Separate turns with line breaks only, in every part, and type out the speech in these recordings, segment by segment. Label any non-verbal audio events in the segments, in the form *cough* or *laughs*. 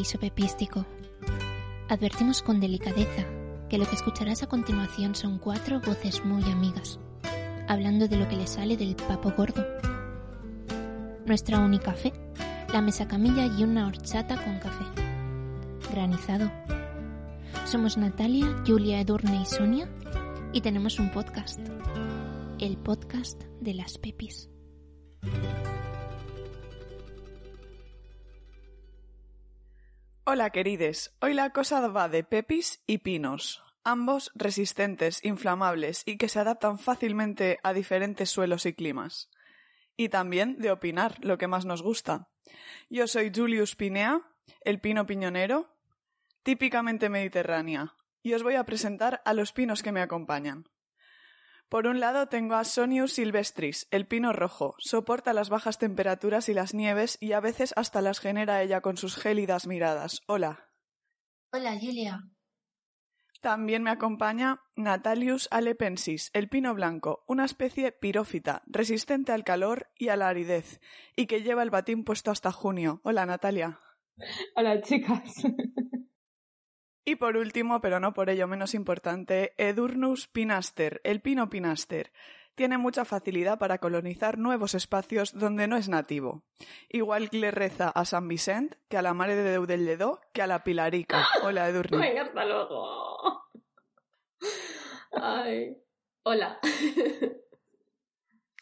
paraíso pepístico. Advertimos con delicadeza que lo que escucharás a continuación son cuatro voces muy amigas, hablando de lo que le sale del papo gordo. Nuestra única fe, la mesa camilla y una horchata con café. Granizado. Somos Natalia, Julia, Edurne y Sonia y tenemos un podcast. El podcast de las pepis.
Hola querides, hoy la cosa va de pepis y pinos, ambos resistentes, inflamables y que se adaptan fácilmente a diferentes suelos y climas. Y también de opinar, lo que más nos gusta. Yo soy Julius Pinea, el pino piñonero, típicamente mediterránea, y os voy a presentar a los pinos que me acompañan. Por un lado tengo a Sonius silvestris, el pino rojo. Soporta las bajas temperaturas y las nieves y a veces hasta las genera ella con sus gélidas miradas. Hola.
Hola, Julia.
También me acompaña Natalius alepensis, el pino blanco, una especie pirófita, resistente al calor y a la aridez, y que lleva el batín puesto hasta junio. Hola, Natalia.
Hola, chicas. *laughs*
Y por último, pero no por ello menos importante, Edurnus pinaster, el pino pinaster. Tiene mucha facilidad para colonizar nuevos espacios donde no es nativo. Igual que le reza a San Vicent, que a la Mare de Déu del Lledó, que a la Pilarica. Hola, Edurnus.
Venga, hasta luego. Ay. Hola.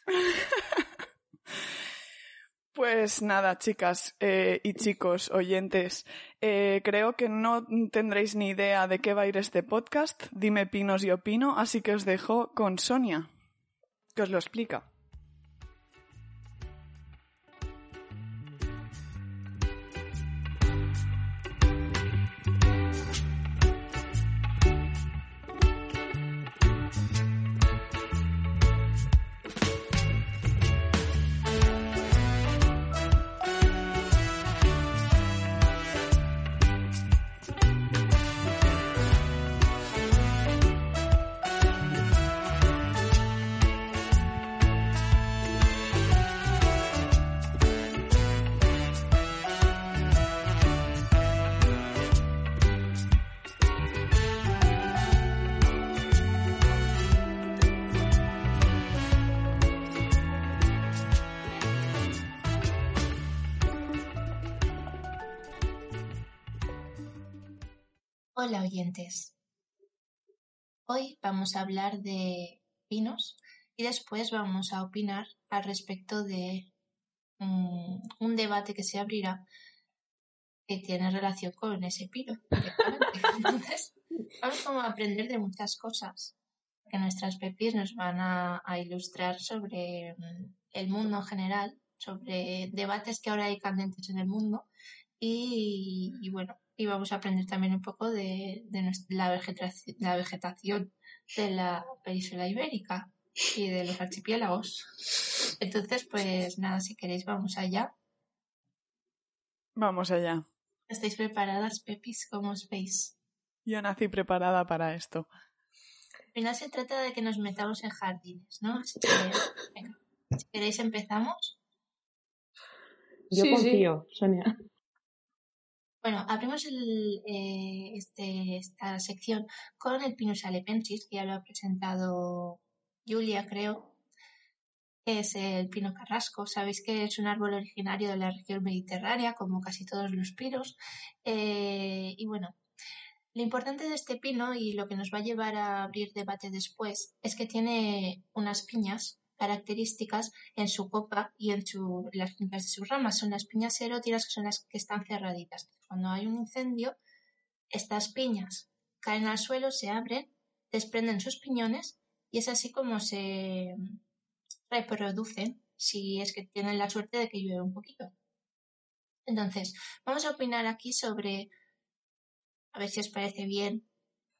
*laughs*
Pues nada, chicas eh, y chicos oyentes, eh, creo que no tendréis ni idea de qué va a ir este podcast. Dime pinos y opino, así que os dejo con Sonia, que os lo explica.
Hola oyentes. Hoy vamos a hablar de pinos y después vamos a opinar al respecto de mm, un debate que se abrirá que tiene relación con ese pino. *laughs* Entonces, vamos como a aprender de muchas cosas que nuestras pepis nos van a, a ilustrar sobre mm, el mundo en general, sobre debates que ahora hay candentes en el mundo y, y bueno, y vamos a aprender también un poco de, de la, vegetación, la vegetación de la península ibérica y de los archipiélagos. Entonces, pues nada, si queréis, vamos allá.
Vamos allá.
¿Estáis preparadas, Pepis? ¿Cómo os veis?
Yo nací preparada para esto.
Al final se trata de que nos metamos en jardines, ¿no? Así que, venga, si queréis empezamos.
Yo
Sí, sí.
confío, Sonia.
Bueno, abrimos el, eh, este, esta sección con el Pinus alepensis, que ya lo ha presentado Julia, creo, que es el pino carrasco. Sabéis que es un árbol originario de la región mediterránea, como casi todos los pinos. Eh, y bueno, lo importante de este pino y lo que nos va a llevar a abrir debate después es que tiene unas piñas características en su copa y en su, las puntas de sus ramas. Son las piñas erótidas que son las que están cerraditas. Cuando hay un incendio, estas piñas caen al suelo, se abren, desprenden sus piñones y es así como se reproducen si es que tienen la suerte de que llueve un poquito. Entonces, vamos a opinar aquí sobre, a ver si os parece bien,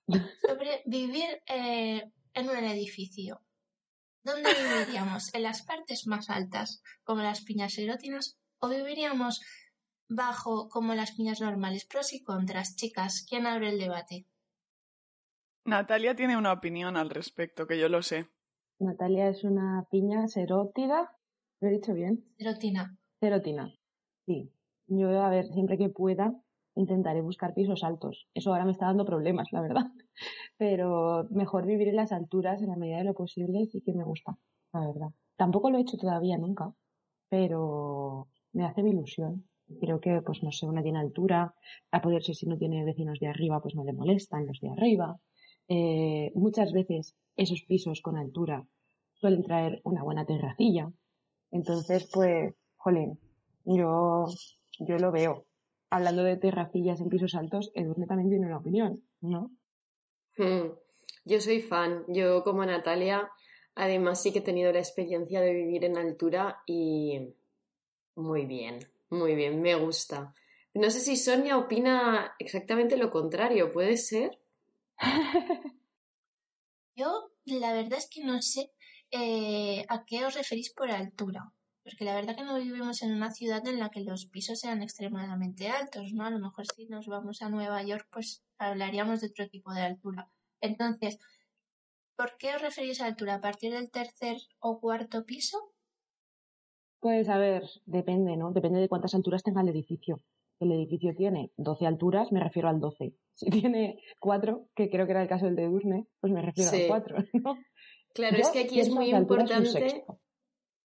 *laughs* sobre vivir eh, en un edificio. ¿Dónde viviríamos? ¿En las partes más altas, como las piñas erótinas, o viviríamos bajo, como las piñas normales? Pros y contras, chicas, ¿quién abre el debate?
Natalia tiene una opinión al respecto, que yo lo sé.
Natalia es una piña serótida. ¿Lo he dicho bien?
Erotina.
Serotina. Sí. Yo, a ver, siempre que pueda, intentaré buscar pisos altos. Eso ahora me está dando problemas, la verdad. *laughs* Pero mejor vivir en las alturas en la medida de lo posible sí que me gusta, la verdad. Tampoco lo he hecho todavía nunca, pero me hace mi ilusión. Creo que, pues no sé, una tiene altura, a poder ser si no tiene vecinos de arriba, pues no le molestan los de arriba. Eh, muchas veces esos pisos con altura suelen traer una buena terracilla. Entonces, pues, jolín, yo, yo lo veo. Hablando de terracillas en pisos altos, Edurne también tiene una opinión, ¿no?
Hmm. Yo soy fan. Yo, como Natalia, además sí que he tenido la experiencia de vivir en altura y muy bien, muy bien, me gusta. No sé si Sonia opina exactamente lo contrario, ¿puede ser? *laughs*
Yo, la verdad es que no sé eh, a qué os referís por altura. Porque la verdad que no vivimos en una ciudad en la que los pisos sean extremadamente altos, ¿no? A lo mejor si nos vamos a Nueva York, pues hablaríamos de otro tipo de altura. Entonces, ¿por qué os referís a altura? ¿A partir del tercer o cuarto piso?
Pues a ver, depende, ¿no? Depende de cuántas alturas tenga el edificio. El edificio tiene 12 alturas, me refiero al 12. Si tiene 4, que creo que era el caso del de Durne, pues me refiero
Sí.
al *laughs* 4, ¿no?
Claro,
Yo
es que aquí es muy importante.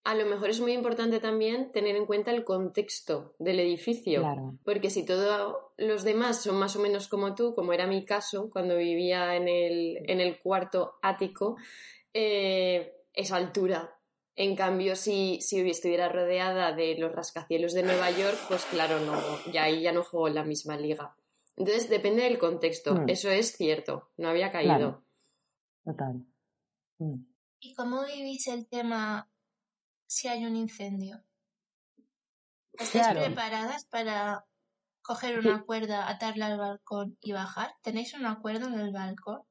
A lo mejor es muy importante también tener en cuenta el contexto del edificio.
Claro.
Porque si todos los demás son más o menos como tú, como era mi caso cuando vivía en el, en el cuarto ático, eh, es altura. En cambio, si, si estuviera rodeada de los rascacielos de Nueva York, pues claro, no, ya ahí ya no juego en la misma liga. Entonces depende del contexto,
Mm.
eso es cierto, no había caído.
Claro. Total. Mm.
¿Y cómo vivís el tema si hay un incendio? ¿Estáis
Claro.
preparadas para coger una cuerda, atarla al balcón y bajar? ¿Tenéis un acuerdo en el balcón?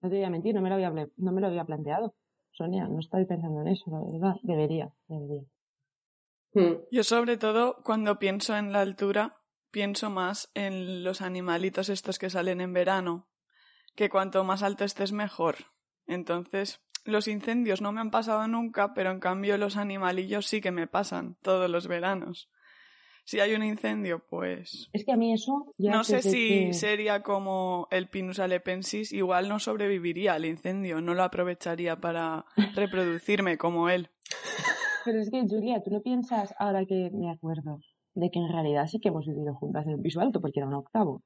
No te voy a mentir, no me lo había, no me lo había planteado. Sonia, no estoy pensando en eso, la verdad. Debería, debería.
Mm.
Yo sobre todo cuando pienso en la altura, pienso más en los animalitos estos que salen en verano, que cuanto más alto estés mejor. Entonces, los incendios no me han pasado nunca, pero en cambio los animalillos sí que me pasan todos los veranos. Si hay un incendio, pues
Es que a mí eso ya
no sé si
que-
sería como el Pinus alepensis, igual no sobreviviría al incendio, no lo aprovecharía para *laughs* reproducirme como él.
Pero es que, Julia, tú no piensas, ahora que me acuerdo, de que en realidad sí que hemos vivido juntas en un piso alto, porque era un octavo.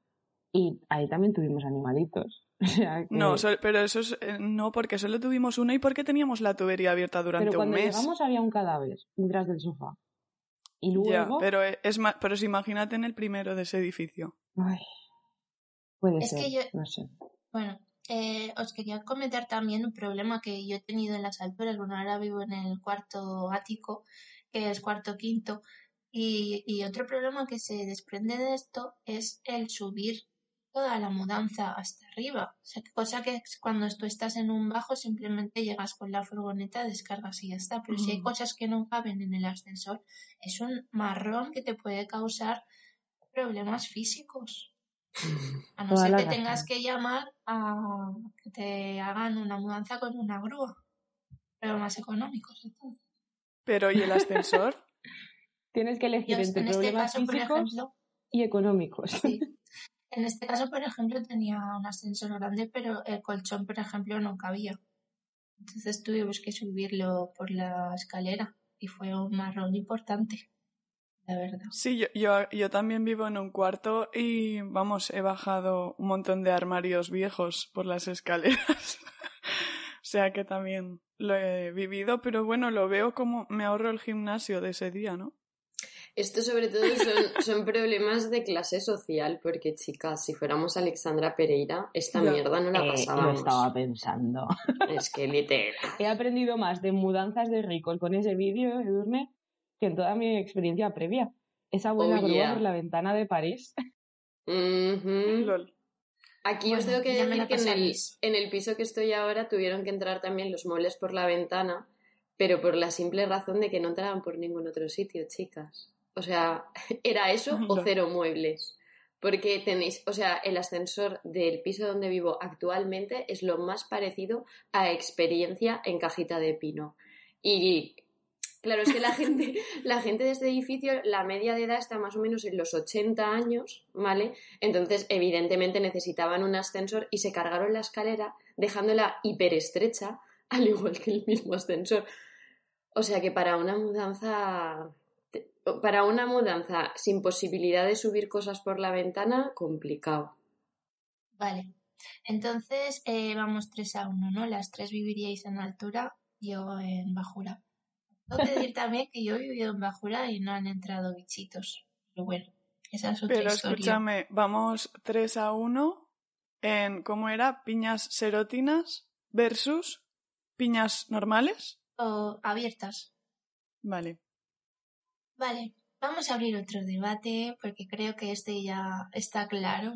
Y ahí también tuvimos animalitos. *laughs* O sea, que...
No, so- pero eso es, eh, no, porque solo tuvimos uno y porque teníamos la tubería abierta durante
Pero
un
cuando
mes.
llegamos había un cadáver detrás del sofá. Y
Ya,
luego...
pero eh, es ma- pero si imagínate en el primero de ese edificio.
Ay, puede
Es
ser,
que yo-
no sé.
Bueno, eh, os quería comentar también un problema que yo he tenido en las alturas. Bueno, ahora vivo en el cuarto ático, que es cuarto quinto. Y, y otro problema que se desprende de esto es el subir toda la mudanza hasta arriba. O sea, cosa que cuando tú estás en un bajo simplemente llegas con la furgoneta, descargas y ya está. Pero si hay
Mm.
cosas que no caben en el ascensor, es un marrón que te puede causar problemas físicos. A no
Toda
ser que
razón.
tengas que llamar a que te hagan una mudanza con una grúa. Pero más económicos. entonces.
Pero ¿y el ascensor? *laughs*
Tienes que elegir
Yo,
entre
en este
problemas
caso, por
físicos
ejemplo,
y económicos.
sí. *laughs* En este caso, por ejemplo, tenía un ascensor grande, pero el colchón, por ejemplo, no cabía. Entonces tuvimos que subirlo por la escalera y fue un marrón importante, la verdad.
Sí, yo, yo, yo también vivo en un cuarto y vamos, he bajado un montón de armarios viejos por las escaleras. *laughs* o sea que también lo he vivido, pero bueno, lo veo como me ahorro el gimnasio de ese día, ¿no?
Esto sobre todo son, son problemas de clase social, porque chicas, si fuéramos Alexandra Pereira, esta mierda no la
Eh, lo
pasábamos.
estaba pensando.
Es que literal.
He aprendido más de mudanzas de ricos con ese vídeo, Edurne, que en toda mi experiencia previa. Esa buena
Oh,
grúa
yeah.
por la ventana de París.
Lol.
Aquí os tengo que decir que en el, en el piso que estoy ahora tuvieron que entrar también los muebles por la ventana, pero por la simple razón de que no entraban por ningún otro sitio, chicas. O sea, *laughs* era eso o cero muebles. Porque tenéis, o sea, el ascensor del piso donde vivo actualmente es lo más parecido a experiencia en cajita de pino. Y claro, es que la gente, *laughs* la gente de este edificio, la media de edad está más o menos en los 80 años, ¿vale? Entonces, evidentemente necesitaban un ascensor y se cargaron la escalera dejándola hiperestrecha, *laughs* al igual que el mismo ascensor. O sea que para una mudanza, para una mudanza sin posibilidad de subir cosas por la ventana, complicado.
Vale. Entonces, eh, vamos 3 a 1, ¿no? Las tres viviríais en altura, yo en bajura. Tengo que *laughs* decir también que yo he vivido en bajura y no han entrado bichitos. Pero bueno, esa es otra
Pero
historia.
escúchame, vamos 3 a 1 en, ¿cómo era? Piñas serotinas versus piñas normales.
O abiertas.
Vale.
Vale, vamos a abrir otro debate porque creo que este ya está claro.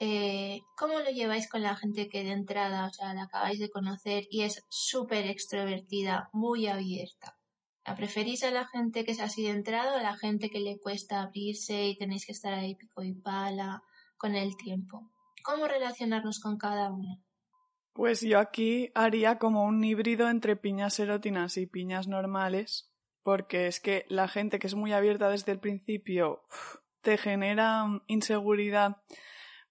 Eh, ¿Cómo lo lleváis con la gente que de entrada, o sea, la acabáis de conocer y es súper extrovertida, muy abierta? ¿La preferís a la gente que es así de entrada o a la gente que le cuesta abrirse y tenéis que estar ahí pico y pala con el tiempo? ¿Cómo relacionarnos con cada uno?
Pues yo aquí haría como un híbrido entre piñas serotinas y piñas normales, porque es que la gente que es muy abierta desde el principio te genera mm, inseguridad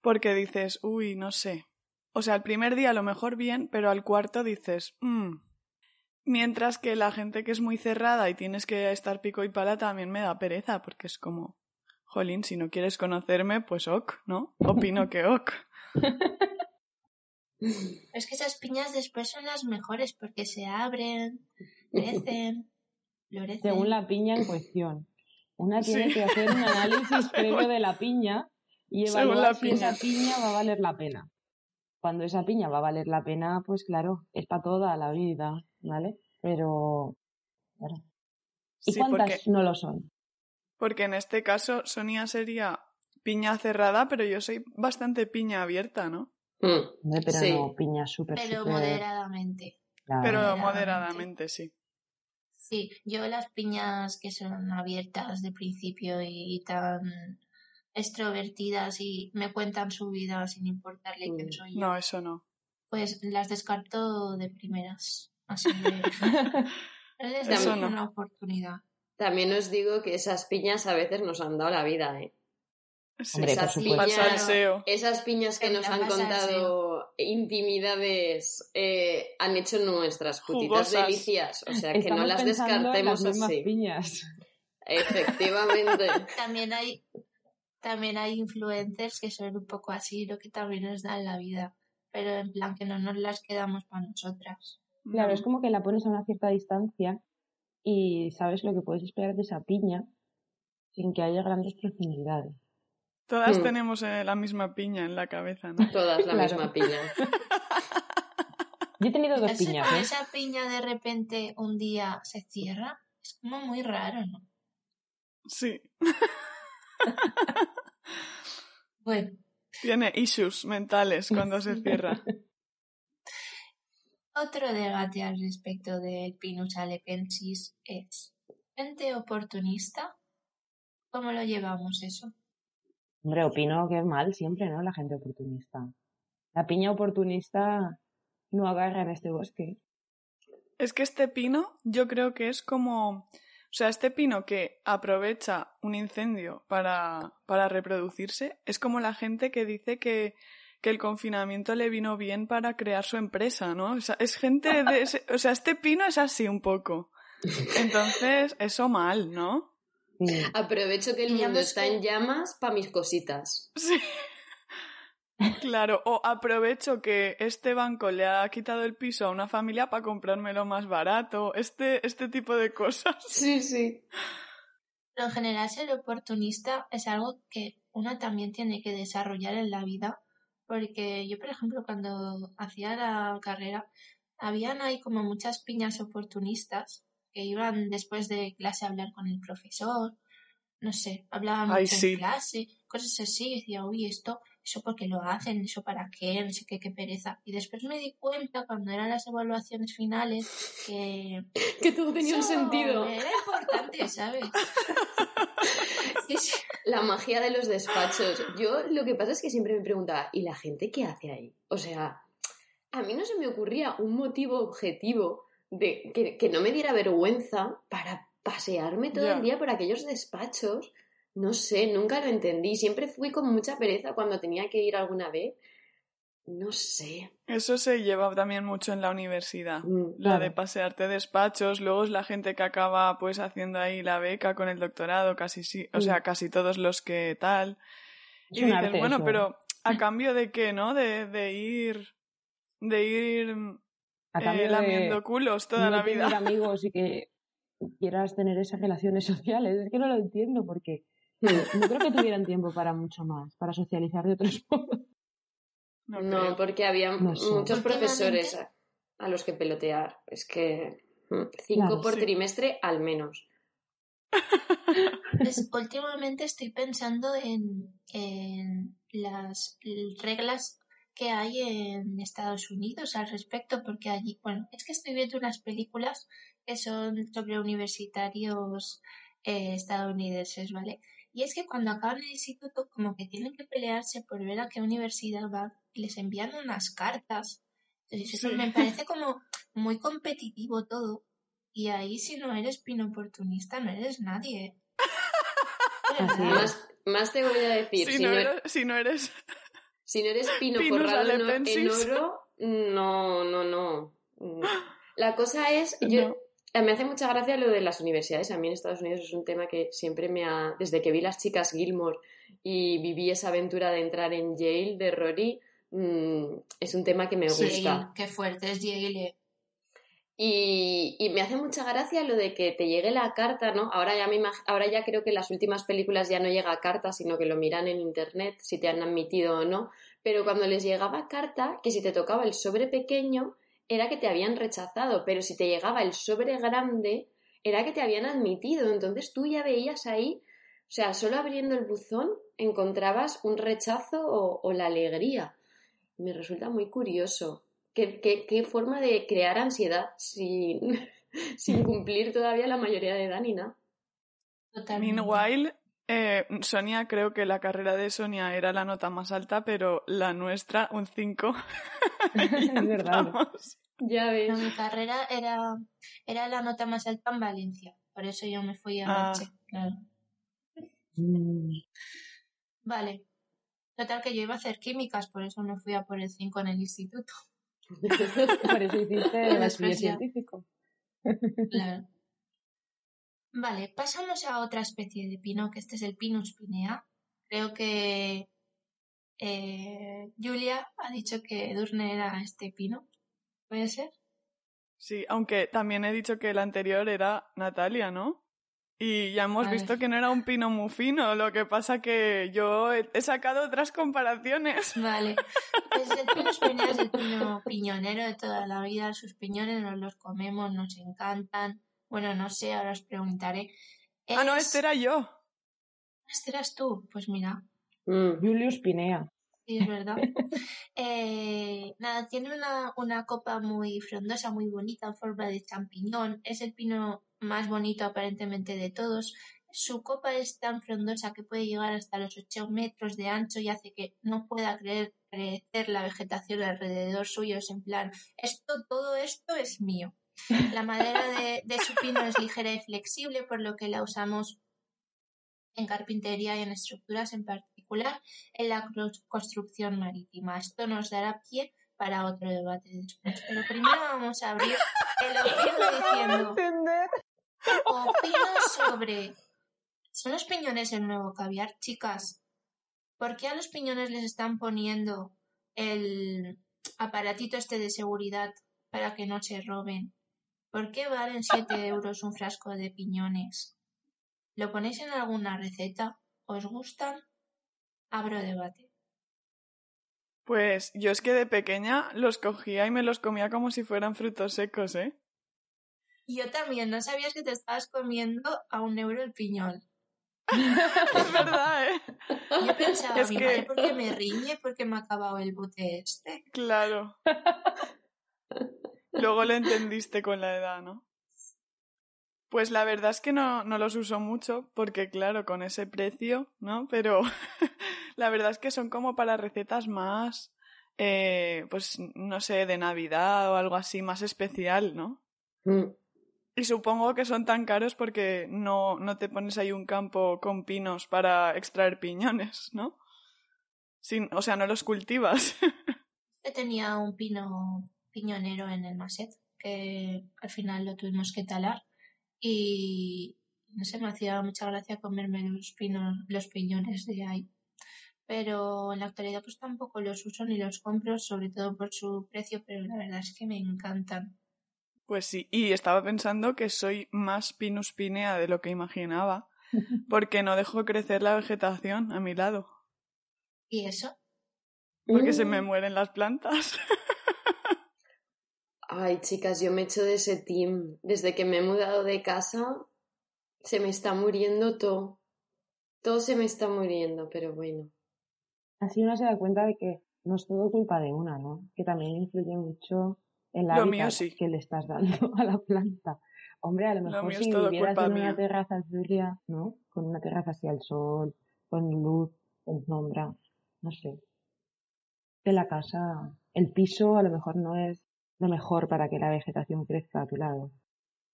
porque dices, uy, no sé. O sea, el primer día a lo mejor bien, pero al cuarto dices, "Mm". Mientras que la gente que es muy cerrada y tienes que estar pico y pala también me da pereza, porque es como, jolín, si no quieres conocerme, pues ok, ¿no? Opino que ok. *laughs*
Es que esas piñas después son las mejores porque se abren, crecen,
Según la piña en cuestión. Una tiene
Sí.
que hacer un análisis *laughs* previo de la piña y evaluar
la
si
piña.
esa piña va a valer la pena. Cuando esa piña va a valer la pena, pues claro, es para toda la vida, ¿vale? Pero, claro. ¿Y
Sí,
cuántas
porque-
no lo son?
Porque en este caso Sonia sería piña cerrada, pero yo soy bastante piña abierta, ¿no?
Mm.
Pero
Sí.
no piña súper,
Pero moderadamente.
claro.
Pero
moderadamente,
sí.
Sí, yo las piñas que son abiertas de principio y tan extrovertidas y me cuentan su vida sin importarle quién
Mm.
soy yo,
No, eso no.
pues las descarto de primeras. Así de... No les
no.
una oportunidad.
También os digo que esas piñas a veces nos han dado la vida, ¿eh?
Sí.
Hombre, por
Esas piñas, esas piñas que nos han contado intimidades eh, han hecho nuestras putitas
Jugosas.
delicias. O sea, que
Estamos
no las descartemos
las
así.
piñas.
Efectivamente. *laughs*
También hay, también hay influencers que son un poco así, lo que también nos dan la vida, pero en plan que no nos las quedamos para nosotras.
Claro,
No.
es como que la pones a una cierta distancia y sabes lo que puedes esperar de esa piña sin que haya grandes profundidades.
Todas
Hmm.
tenemos eh, la misma piña en la cabeza, ¿no?
Todas la
Claro.
misma piña.
Yo he tenido dos piñas,
que
¿eh?
esa piña de repente un día se cierra, es como muy raro, ¿no?
Sí. *laughs*
Bueno,
Tiene issues mentales cuando se cierra.
otro debate al respecto del Pinus alepensis es, ¿gente oportunista? ¿Cómo lo llevamos eso?
Hombre, opino que es mal siempre, ¿no? La gente oportunista. La piña oportunista no agarra en este bosque.
Es que este pino yo creo que es como... O sea, este pino que aprovecha un incendio para, para reproducirse es como la gente que dice que, que el confinamiento le vino bien para crear su empresa, ¿no? O sea, es gente de ese- O sea, este pino es así un poco. *laughs* Entonces, eso mal, ¿no?
Sí.
Aprovecho que el mundo está
que-
en llamas para mis cositas.
Sí. *laughs* Claro, o aprovecho que este banco le ha quitado el piso a una familia para comprármelo más barato. Este, este tipo de cosas.
Sí, sí.
Pero en general ser oportunista es algo que uno también tiene que desarrollar en la vida, porque yo, por ejemplo, cuando hacía la carrera, habían ahí como muchas piñas oportunistas que iban después de clase a hablar con el profesor, no sé, hablaban
Ay,
mucho
sí.
en clase, cosas así, y decía, uy, esto, eso porque lo hacen, eso para qué, no sé qué, qué pereza. Y después me di cuenta cuando eran las evaluaciones finales que *coughs*
Que todo tenía un sentido.
Era importante, ¿sabes? *laughs*
La magia de los despachos. Yo lo que pasa es que siempre me preguntaba, ¿y la gente qué hace ahí? O sea, a mí no se me ocurría un motivo objetivo de que, que no me diera vergüenza para pasearme todo el día por aquellos despachos. No sé, nunca lo entendí. Siempre fui con mucha pereza cuando tenía que ir alguna vez. No sé.
Eso se lleva también mucho en la universidad.
Mm,
La de pasearte despachos, luego es la gente que acaba pues haciendo ahí la beca con el doctorado, casi sí, o sea, casi todos los que tal.
Es
Y dices, bueno,
eso,
pero a *laughs* cambio de qué, ¿no? De, de ir, de ir
A
eh,
cambio de
lamiendo culos toda
no
la vida.
tener *laughs* amigos y que quieras tener esas relaciones *laughs* sociales. Es que no lo entiendo porque no creo que *laughs* tuvieran tiempo para mucho más, para socializar de otros modos.
No,
No, porque había
No sé.
muchos profesores a, a los que pelotear. Es que mm, cinco
Claro,
por
sí.
trimestre al menos.
Pues, últimamente estoy pensando en, en las reglas que hay en Estados Unidos al respecto, porque allí, bueno, es que estoy viendo unas películas que son sobre universitarios eh, estadounidenses, ¿vale? Y es que cuando acaban el instituto, como que tienen que pelearse por ver a qué universidad van y les envían unas cartas. Entonces, eso
Sí.
me *laughs* parece como muy competitivo todo. Y ahí, si no eres pin oportunista, no eres nadie. *laughs*
Más, más te voy a decir,
Si,
si,
no
no,
eres, si no eres...
si no eres pino
Pinus
forrado en, en oro, no, no, no. Mm. La cosa es, *gasps* yo,
No.
eh, me hace mucha gracia lo de las universidades. A mí en Estados Unidos es un tema que siempre me ha... Desde que vi las chicas Gilmore y viví esa aventura de entrar en Yale de Rory, mm, es un tema que me gusta.
Qué fuerte es Yale.
Y, me hace mucha gracia lo de que te llegue la carta, ¿no? Ahora ya, me ahora ya creo que en las últimas películas ya no llega carta, sino que lo miran en internet, si te han admitido o no. Pero cuando les llegaba carta, que si te tocaba el sobre pequeño, era que te habían rechazado, pero si te llegaba el sobre grande, era que te habían admitido. Entonces tú ya veías ahí, o sea, solo abriendo el buzón encontrabas un rechazo o la alegría. Me resulta muy curioso. ¿Qué, qué, qué forma de crear ansiedad sin, *laughs* sin cumplir todavía la mayoría de edad ni nada?
Totalmente.
Meanwhile, eh, Sonia, creo que la carrera de Sonia era la nota más alta, pero la nuestra, un 5. *laughs* *laughs*
Es verdad.
Ya ves.
No, mi carrera era, era la nota más alta en Valencia. Por eso yo me fui a
Ah.
Che, claro.
Mm,
Vale. Total que yo iba a hacer químicas, por eso me fui a por el 5 en el instituto. *laughs*
Por eso hiciste el científico.
Claro. *laughs* Vale, pasamos a otra especie de pino, que este es el Pinus pinea. Creo que eh, Julia ha dicho que Edurne era este pino. ¿Puede ser?
Sí, aunque también he dicho que el anterior era Natalia, ¿no? Y ya hemos visto que no era un pino muy fino, lo que pasa que yo he, sacado otras comparaciones.
Vale. Pues el pinea es el pino *laughs* piñonero de toda la vida. Sus piñones nos los comemos, nos encantan. Bueno, no sé, ahora os preguntaré.
Ah, no,
Es-
este era yo.
Este eras tú. Pues mira,
Mm.
Julius Pinea.
Sí, es verdad. *laughs* Eh, nada, tiene una, una copa muy frondosa, muy bonita, en forma de champiñón. Es el pino más bonito aparentemente de todos. Su copa es tan frondosa que puede llegar hasta los 8 metros de ancho y hace que no pueda creer, crecer la vegetación alrededor suyo. Es en plan, esto, todo esto es mío. *laughs* La madera de, de su pino es ligera y flexible, por lo que la usamos en carpintería y en estructuras en particular en la construcción marítima. Esto nos dará pie para otro debate después. Pero primero vamos a abrir el *laughs* diciendo. Opino sobre... ¿Son los piñones el nuevo caviar, chicas? ¿por qué a los piñones les están poniendo el aparatito este de seguridad para que no se roben? ¿Por qué valen 7 euros un frasco de piñones? ¿Lo ponéis en alguna receta? ¿Os gustan? Abro debate.
Pues yo es que de pequeña los cogía y me los comía como si fueran frutos secos, ¿eh?
Yo también, no sabías que te estabas comiendo a un euro el piñón. *laughs*
es verdad, ¿eh?
Yo pensaba,
Es
mi
que-
madre, ¿por qué me riñe? porque me ha acabado el bote este?
Claro. Luego lo entendiste con la edad, ¿no? Pues la verdad es que no, no los uso mucho porque, claro, con ese precio, ¿no? Pero *laughs* la verdad es que son como para recetas más, eh, pues, no sé, de Navidad o algo así más especial, ¿no?
Mm.
Y supongo que son tan caros porque no, no te pones ahí un campo con pinos para extraer piñones, ¿no? Sin, o sea, no los cultivas.
Yo tenía un pino piñonero en el maset que al final lo tuvimos que talar y no sé, me hacía mucha gracia comerme los pinos, los piñones de ahí. Pero en la actualidad pues tampoco los uso ni los compro, sobre todo por su precio, pero la verdad es que me encantan.
Pues sí, y estaba pensando que soy más pinus pinea de lo que imaginaba, *laughs* porque no dejo crecer la vegetación a mi lado,
¿Y eso?
porque se
Mm.
me mueren las plantas. *laughs*
Ay, chicas, yo me echo de ese team. Desde que me he mudado de casa, se me está muriendo todo. Todo se me está muriendo, pero bueno.
Así uno se da cuenta de que no es todo culpa de una, ¿no? Que también influye mucho el
Lo
hábitat
mío sí.
que le estás dando *laughs* a la planta. Hombre, a lo mejor si vivieras en una
mía.
terraza, Julia, ¿no? Con una terraza así al sol, con luz, con sombra, no sé. De la casa, el piso a lo mejor no es lo mejor para que la vegetación crezca a tu lado.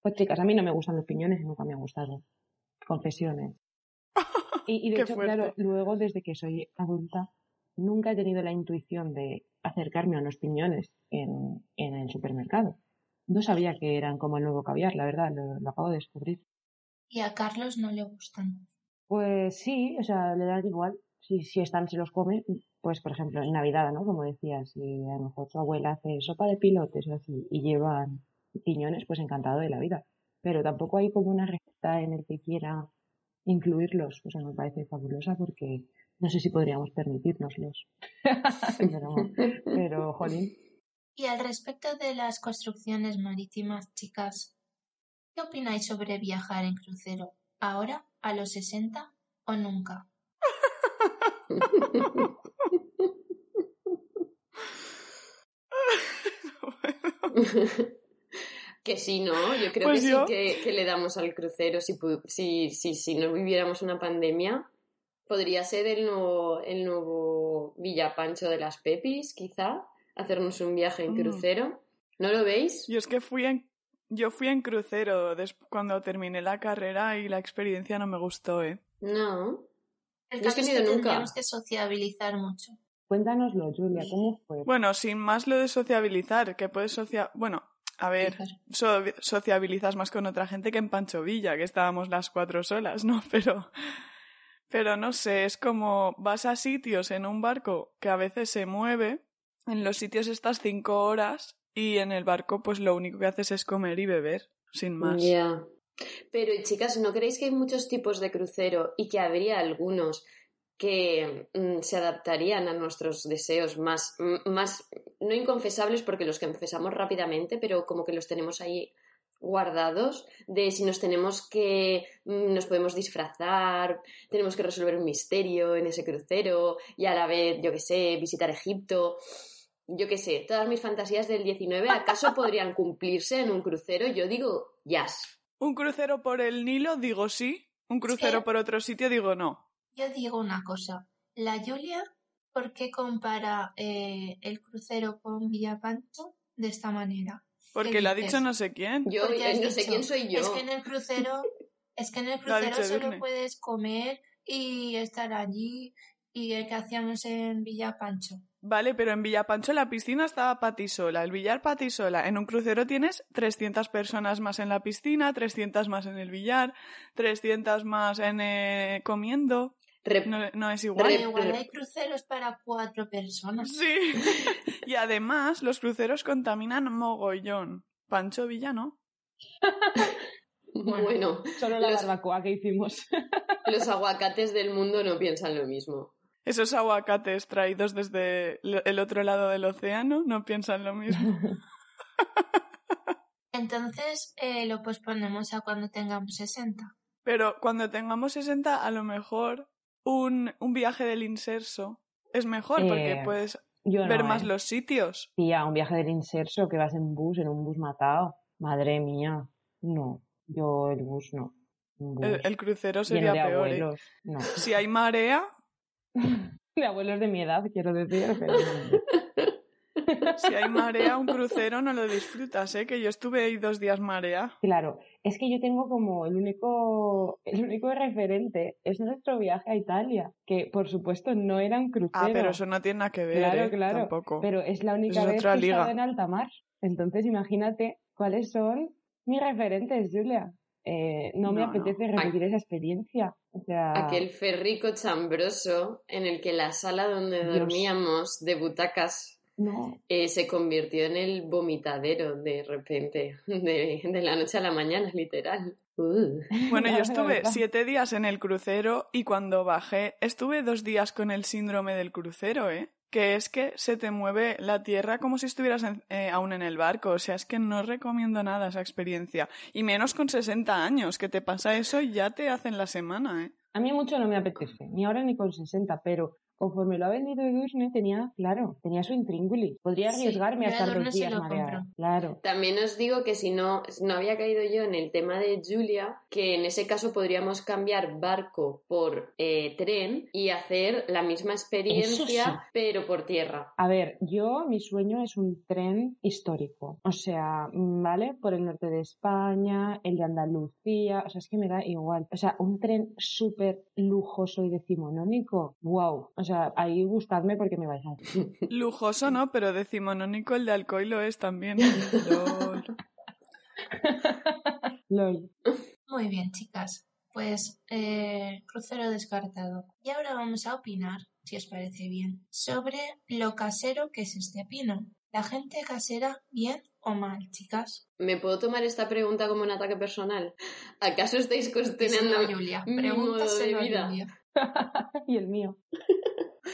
Pues chicas, a mí no me gustan los piñones y nunca me han gustado. Confesiones. *laughs* Y, y de
Qué
hecho,
fuerte.
claro, luego desde que soy adulta, nunca he tenido la intuición de acercarme a unos piñones en, en el supermercado. No sabía que eran como el nuevo caviar, la verdad, lo, lo acabo de descubrir.
Y a Carlos no le gustan.
Pues sí, o sea, le da igual. Si, si están, se los come, pues por ejemplo, en Navidad, ¿no? Como decías, si a lo mejor tu abuela hace sopa de pilotes o así y llevan piñones, pues encantado de la vida. Pero tampoco hay como una receta en el que quiera incluirlos. O sea, me parece fabulosa porque no sé si podríamos permitírnoslos. *laughs* pero, pero, jolín,
Y al respecto de las construcciones marítimas, chicas, ¿qué opináis sobre viajar en crucero? ¿Ahora, a los 60 o nunca? *laughs*
que sí, ¿no? Yo creo
Pues
que
yo-
sí que, que le damos al crucero. Si, si, si, si no viviéramos una pandemia, podría ser el nuevo, el nuevo Villapancho de las Pepis, quizá. Hacernos un viaje en
Mm.
crucero. ¿No lo veis?
Yo es que fui en, yo fui en crucero cuando terminé la carrera y la experiencia no me gustó, ¿eh?
No.
El
Yo es
caso
que nunca.
tendríamos que sociabilizar mucho.
cuéntanoslo, Julia, ¿cómo fue?
Bueno, sin más lo de sociabilizar, que puedes socia... Bueno, a ver, so- sociabilizas más con otra gente que en Pancho Villa, que estábamos las cuatro solas, ¿no? *laughs* Pero, pero no sé, es como vas a sitios en un barco que a veces se mueve, en los sitios estás cinco horas y en el barco pues lo único que haces es comer y beber, sin más.
Ya. Pero, chicas, ¿no creéis que hay muchos tipos de crucero y que habría algunos que mm, se adaptarían a nuestros deseos más, más, no inconfesables porque los confesamos rápidamente, pero como que los tenemos ahí guardados, de si nos tenemos que, mm, nos podemos disfrazar, tenemos que resolver un misterio en ese crucero y a la vez, yo qué sé, visitar Egipto. Yo qué sé, todas mis fantasías del 19, ¿acaso podrían cumplirse en un crucero? Yo digo, yes.
Un crucero por el Nilo digo sí, un crucero
Sí.
por otro sitio digo no.
Yo digo una cosa. La Julia, ¿por qué compara eh, el crucero con Villapancho de esta manera?
Porque
¿Qué
lo ha dicho no sé quién.
Yo no sé quién soy yo.
Es que en el crucero, es que en el *laughs* crucero
dicho
solo puedes comer y estar allí y el que hacíamos en Villapancho.
Vale, pero en Villapancho la piscina estaba para ti sola, el billar para ti sola. En un crucero tienes 300 personas más en la piscina, 300 más en el billar, 300 más en eh, comiendo.
Rep-
No, no es
Pero
igual.
Rep-
igual hay cruceros para cuatro personas.
Sí. *laughs* y además, los cruceros contaminan mogollón. Pancho Villa, ¿no? *laughs*
bueno,
Solo la
Los-
barbacoa que hicimos. *laughs*
los aguacates del mundo no piensan lo mismo.
Esos aguacates traídos desde el otro lado del océano no piensan lo mismo. *laughs*
Entonces eh, lo posponemos a cuando tengamos 60.
Pero cuando tengamos 60, a lo mejor un, un viaje del inserso es mejor porque
Eh,
puedes
Yo no,
ver más
¿eh?
los sitios.
Tía, un viaje del inserso que vas en bus, en un bus matado. Madre mía. No. Yo el bus no. Bus
El, el crucero sería
de
peor. ¿eh?
No.
Si hay marea, *laughs*
De abuelos de mi edad, quiero decir, pero. *laughs*
si hay marea, un crucero no lo disfrutas, ¿eh? Que yo estuve ahí dos días marea.
Claro, es que yo tengo como el único, el único referente es nuestro viaje a Italia, que por supuesto no era un crucero.
Ah, pero eso no tiene nada que ver,
Claro,
¿eh?
claro.
Tampoco.
Pero es la única
es
vez
otra
que he estado en alta mar. Entonces imagínate cuáles son mis referentes, Julia. Eh, no, me
no.
apetece repetir esa experiencia. O sea,
Aquel ferrico chambroso en el que la sala donde
Dios.
dormíamos de butacas
no,
eh, se convirtió en el vomitadero de repente, *laughs* de, de la noche a la mañana, literal. Uh.
Bueno, yo *laughs* estuve siete días en el crucero y cuando bajé estuve dos días con el síndrome del crucero, ¿eh? Que es que se te mueve la tierra como si estuvieras en- eh, aún en el barco. O sea, es que no recomiendo nada esa experiencia. Y menos con 60 años, que te pasa eso y ya te hacen la semana, ¿eh?
a mí mucho no me apetece, ni ahora ni con 60, pero conforme lo ha vendido Edurne tenía, claro, tenía su intríngulis. Podría
Sí,
arriesgarme
yo
a estar
a Edurne
dos días mareada. Claro.
También os digo que si no, no había caído yo en el tema de Julia, que en ese caso podríamos cambiar barco por eh, tren y hacer la misma experiencia,
sí.
pero por tierra.
A ver, yo, mi sueño es un tren histórico. O sea, mm, ¿vale? Por el norte de España, el de Andalucía. O sea, es que me da igual. O sea, un tren súper lujoso y decimonónico. ¡Wow! O sea, ahí buscadme porque me vais a.
Lujoso, ¿no? Pero decimonónico el de alcohol lo es también. Lol. *laughs*
LOL.
Muy bien, chicas. Pues eh, crucero descartado. Y ahora vamos a opinar, si os parece bien, sobre lo casero que es este pino. La gente casera, bien o mal, chicas.
¿Me puedo tomar esta pregunta como un ataque personal? ¿Acaso estáis cuestionando
Julia.
mi modo de vida?
Julia. *laughs*
y el mío.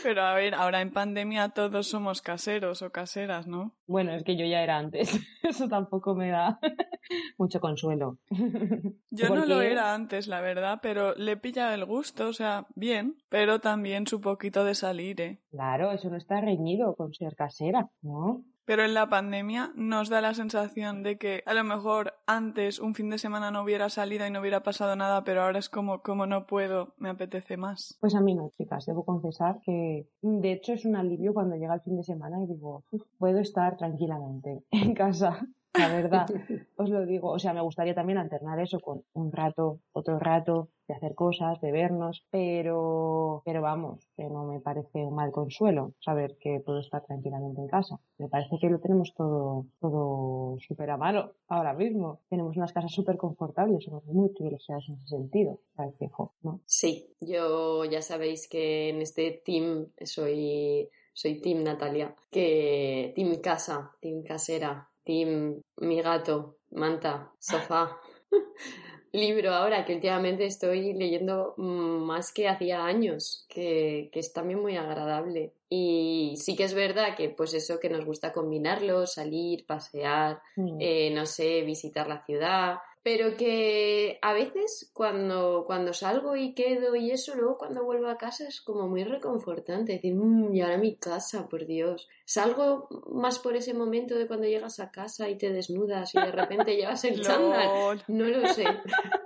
Pero a ver, ahora en pandemia todos somos caseros o caseras, ¿no?
Bueno, es que yo ya era antes. *laughs* Eso tampoco me da *laughs* mucho consuelo. *laughs*
Yo no lo era antes, la verdad, pero le pilla el gusto, o sea, bien, pero también su poquito de salir, ¿eh?
Claro, eso no está reñido con ser casera, ¿no?
Pero en la pandemia nos da la sensación de que a lo mejor antes un fin de semana no hubiera salido y no hubiera pasado nada, pero ahora es como, como no puedo, me apetece más.
Pues a mí no, chicas. Debo confesar que, de hecho, es un alivio cuando llega el fin de semana y digo, "Uf, puedo estar tranquilamente en casa. La verdad, *laughs* os lo digo. O sea, me gustaría también alternar eso con un rato, otro rato, de hacer cosas, de vernos, pero, pero vamos, que no me parece un mal consuelo saber que puedo estar tranquilamente en casa. Me parece que lo tenemos todo, todo súper a mano ahora mismo. Tenemos unas casas súper confortables, somos muy privilegiados en ese sentido. Parece, jo, ¿no?
Sí, yo ya sabéis que en este team soy, soy team Natalia, que team casa, team casera, team mi gato, manta, sofá. *laughs* Libro ahora que últimamente estoy leyendo más que hacía años, que, que es también muy agradable. Y sí que es verdad que pues eso que nos gusta combinarlo, salir, pasear,
Mm.
eh, no sé, visitar la ciudad, pero que a veces cuando, cuando salgo y quedo y eso, luego cuando vuelvo a casa es como muy reconfortante, decir, "Mm, y ahora mi casa, por Dios. Salgo más por ese momento de cuando llegas a casa y te desnudas y de repente llevas el *laughs* chándal. No lo sé. *laughs*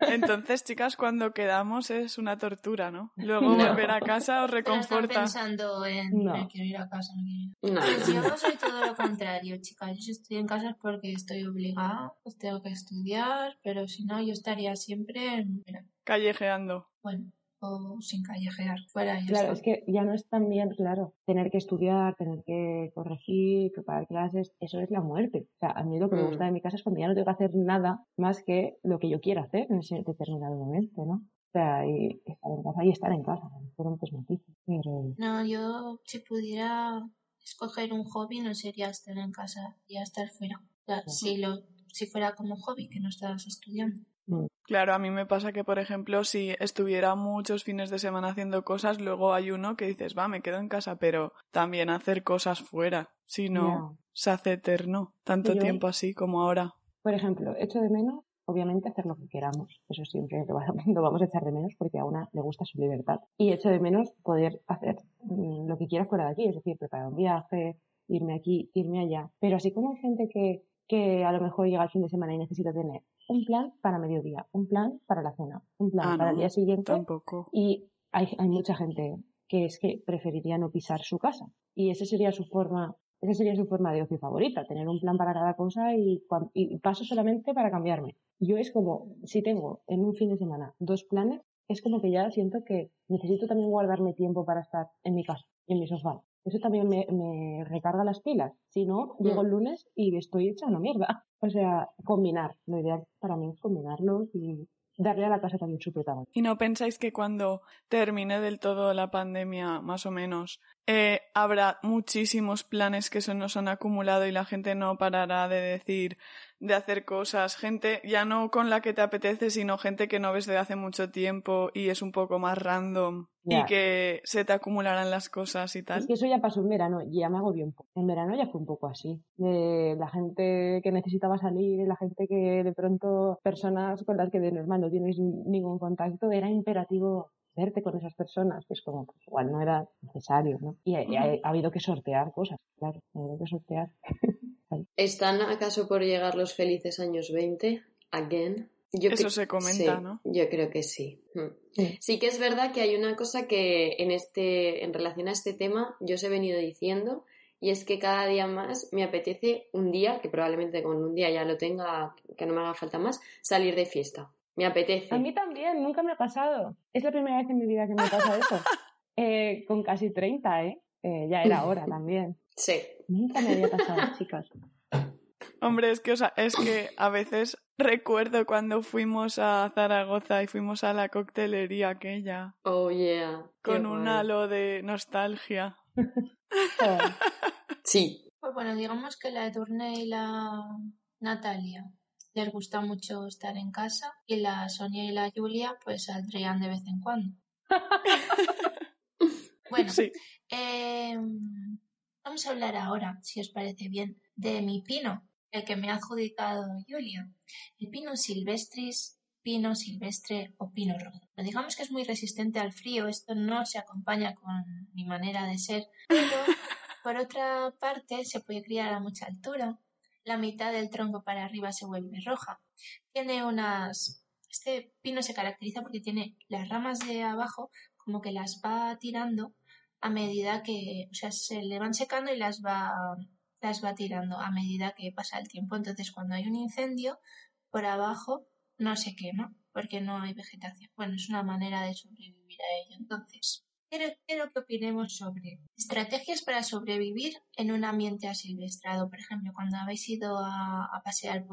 Entonces, chicas, cuando quedamos es una tortura, ¿no? Luego *laughs*
No.
volver a casa os
Pero
reconforta.
pensando en
No.
"Me quiero ir a casa,
No,
Pues
no.
yo soy todo lo contrario, chicas. Yo si estoy en casa es porque estoy obligada, pues tengo que estudiar, pero si no, yo estaría siempre, en- mira,
Callejeando.
bueno, o sin callejear, fuera y ya
Claro, es que ya no es tan bien, claro, tener que estudiar, tener que corregir, preparar clases, eso es la muerte. O sea, a mí lo que me
Mm.
gusta de mi casa es cuando ya no tengo que hacer nada más que lo que yo quiera hacer en ese determinado momento, ¿no? O sea, y estar en casa y estar en casa, fueron muchas noticias. Pero
No, yo si pudiera escoger un hobby no sería estar en casa, sería estar fuera. O sea, si, lo, si fuera como hobby, que no estás estudiando.
Mm,
Claro, a mí me pasa que, por ejemplo, si estuviera muchos fines de semana haciendo cosas, luego hay uno que dices, va, me quedo en casa, pero también hacer cosas fuera. Si no, se hace eterno. Tanto
Yo-
tiempo así como ahora.
por ejemplo, echo de menos, obviamente, hacer lo que queramos. Eso siempre *laughs* lo vamos a echar de menos porque a una le gusta su libertad. Y echo de menos poder hacer mm, lo que quiera fuera de aquí, es decir, preparar un viaje, irme aquí, irme allá. Pero así como hay gente que, que a lo mejor llega el fin de semana y necesita tener un plan para mediodía, un plan para la cena, un plan
Ah,
para el día siguiente
Tampoco.
y hay, hay mucha gente que es que preferiría no pisar su casa. Y esa sería su forma, esa sería su forma de ocio favorita, tener un plan para cada cosa y, y paso solamente para cambiarme. Yo es como, si tengo en un fin de semana dos planes, es como que ya siento que necesito también guardarme tiempo para estar en mi casa, en mi sofá. Eso también me, me recarga las pilas. Si no, llego el lunes y estoy hecha una mierda. *laughs* O sea, combinar. Lo ideal para mí es combinarlos y darle a la casa también su protagonismo.
¿Y no pensáis que cuando termine del todo la pandemia, más o menos, eh, habrá muchísimos planes que se nos han acumulado y la gente no parará de decir, de hacer cosas? Gente ya no con la que te apetece, sino gente que no ves desde hace mucho tiempo y es un poco más random y que se te acumularán las cosas y tal.
Es que eso ya pasó en verano y ya me agobió un poco. En verano ya fue un poco así. De la gente que necesitaba salir, la gente que de pronto, personas con las que de normal no tienes ningún contacto, era imperativo verte con esas personas, que es como, pues, igual no era necesario, ¿no? Y ha, ha- ha habido que sortear cosas, claro, ha habido que sortear. *laughs*
¿Están acaso por llegar los felices años 20? Again. Yo
Eso se comenta,
sí,
¿no?
Yo creo que sí. Mm.
Sí.
Sí que es verdad que hay una cosa que en este, en relación a este tema, yo os he venido diciendo, y es que cada día más me apetece un día, que probablemente con un día ya lo tenga, que no me haga falta más, salir de fiesta. Me apetece.
A mí también, nunca me ha pasado. Es la primera vez en mi vida que me pasa eso. *laughs* Eh, con casi 30, ¿eh? Eh, Ya era hora también. *laughs*
Sí.
Nunca me había pasado, *laughs* chicas.
Hombre, es que, o sea, es que a veces recuerdo cuando fuimos a Zaragoza y fuimos a la coctelería aquella
Oh, yeah. Qué
con un
guay.
halo de nostalgia.
Sí.
Pues bueno, digamos que la Edurne y la Natalia les gusta mucho estar en casa y la Sonia y la Julia pues saldrían de vez en cuando. *laughs* Bueno,
Sí.
eh, vamos a hablar ahora, si os parece bien, de mi pino, el que me ha adjudicado Julia. El pino silvestris, pino silvestre o pino rojo. Pero digamos que es muy resistente al frío, esto no se acompaña con mi manera de ser, pero por otra parte se puede criar a mucha altura. La mitad del tronco para arriba se vuelve roja. Tiene unas... Este pino se caracteriza porque tiene las ramas de abajo como que las va tirando a medida que, o sea, se le van secando y las va, las va tirando a medida que pasa el tiempo. Entonces, cuando hay un incendio, por abajo no se quema porque no hay vegetación. Bueno, es una manera de sobrevivir a ello. Entonces, quiero, quiero que opinemos sobre estrategias para sobrevivir en un ambiente asilvestrado. Por ejemplo, cuando habéis ido a, pasear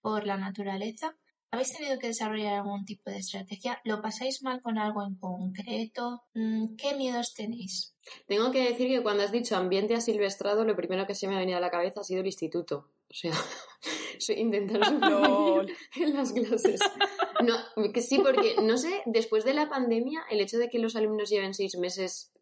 por la naturaleza, ¿Habéis tenido que desarrollar algún tipo de estrategia? ¿Lo pasáis mal con algo en concreto? Mm, ¿Qué miedos tenéis?
Tengo que decir que cuando has dicho ambiente asilvestrado, lo primero que se me ha venido a la cabeza ha sido el instituto. O sea, *laughs* intentar *laughs* sobrevivir en las clases. No, que sí, porque no sé, después de la pandemia, el hecho de que los alumnos lleven seis meses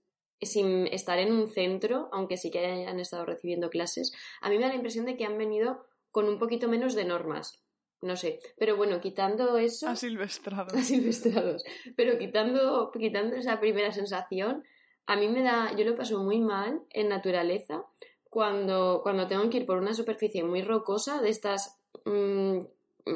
sin estar en un centro, aunque sí que hayan estado recibiendo clases, a mí me da la impresión de que han venido con un poquito menos de normas. No sé, pero bueno, quitando eso
Asilvestrado. *laughs*
asilvestrados. Pero quitando, quitando esa primera sensación, a mí me da, yo lo paso muy mal en naturaleza cuando, cuando tengo que ir por una superficie muy rocosa, de estas mm,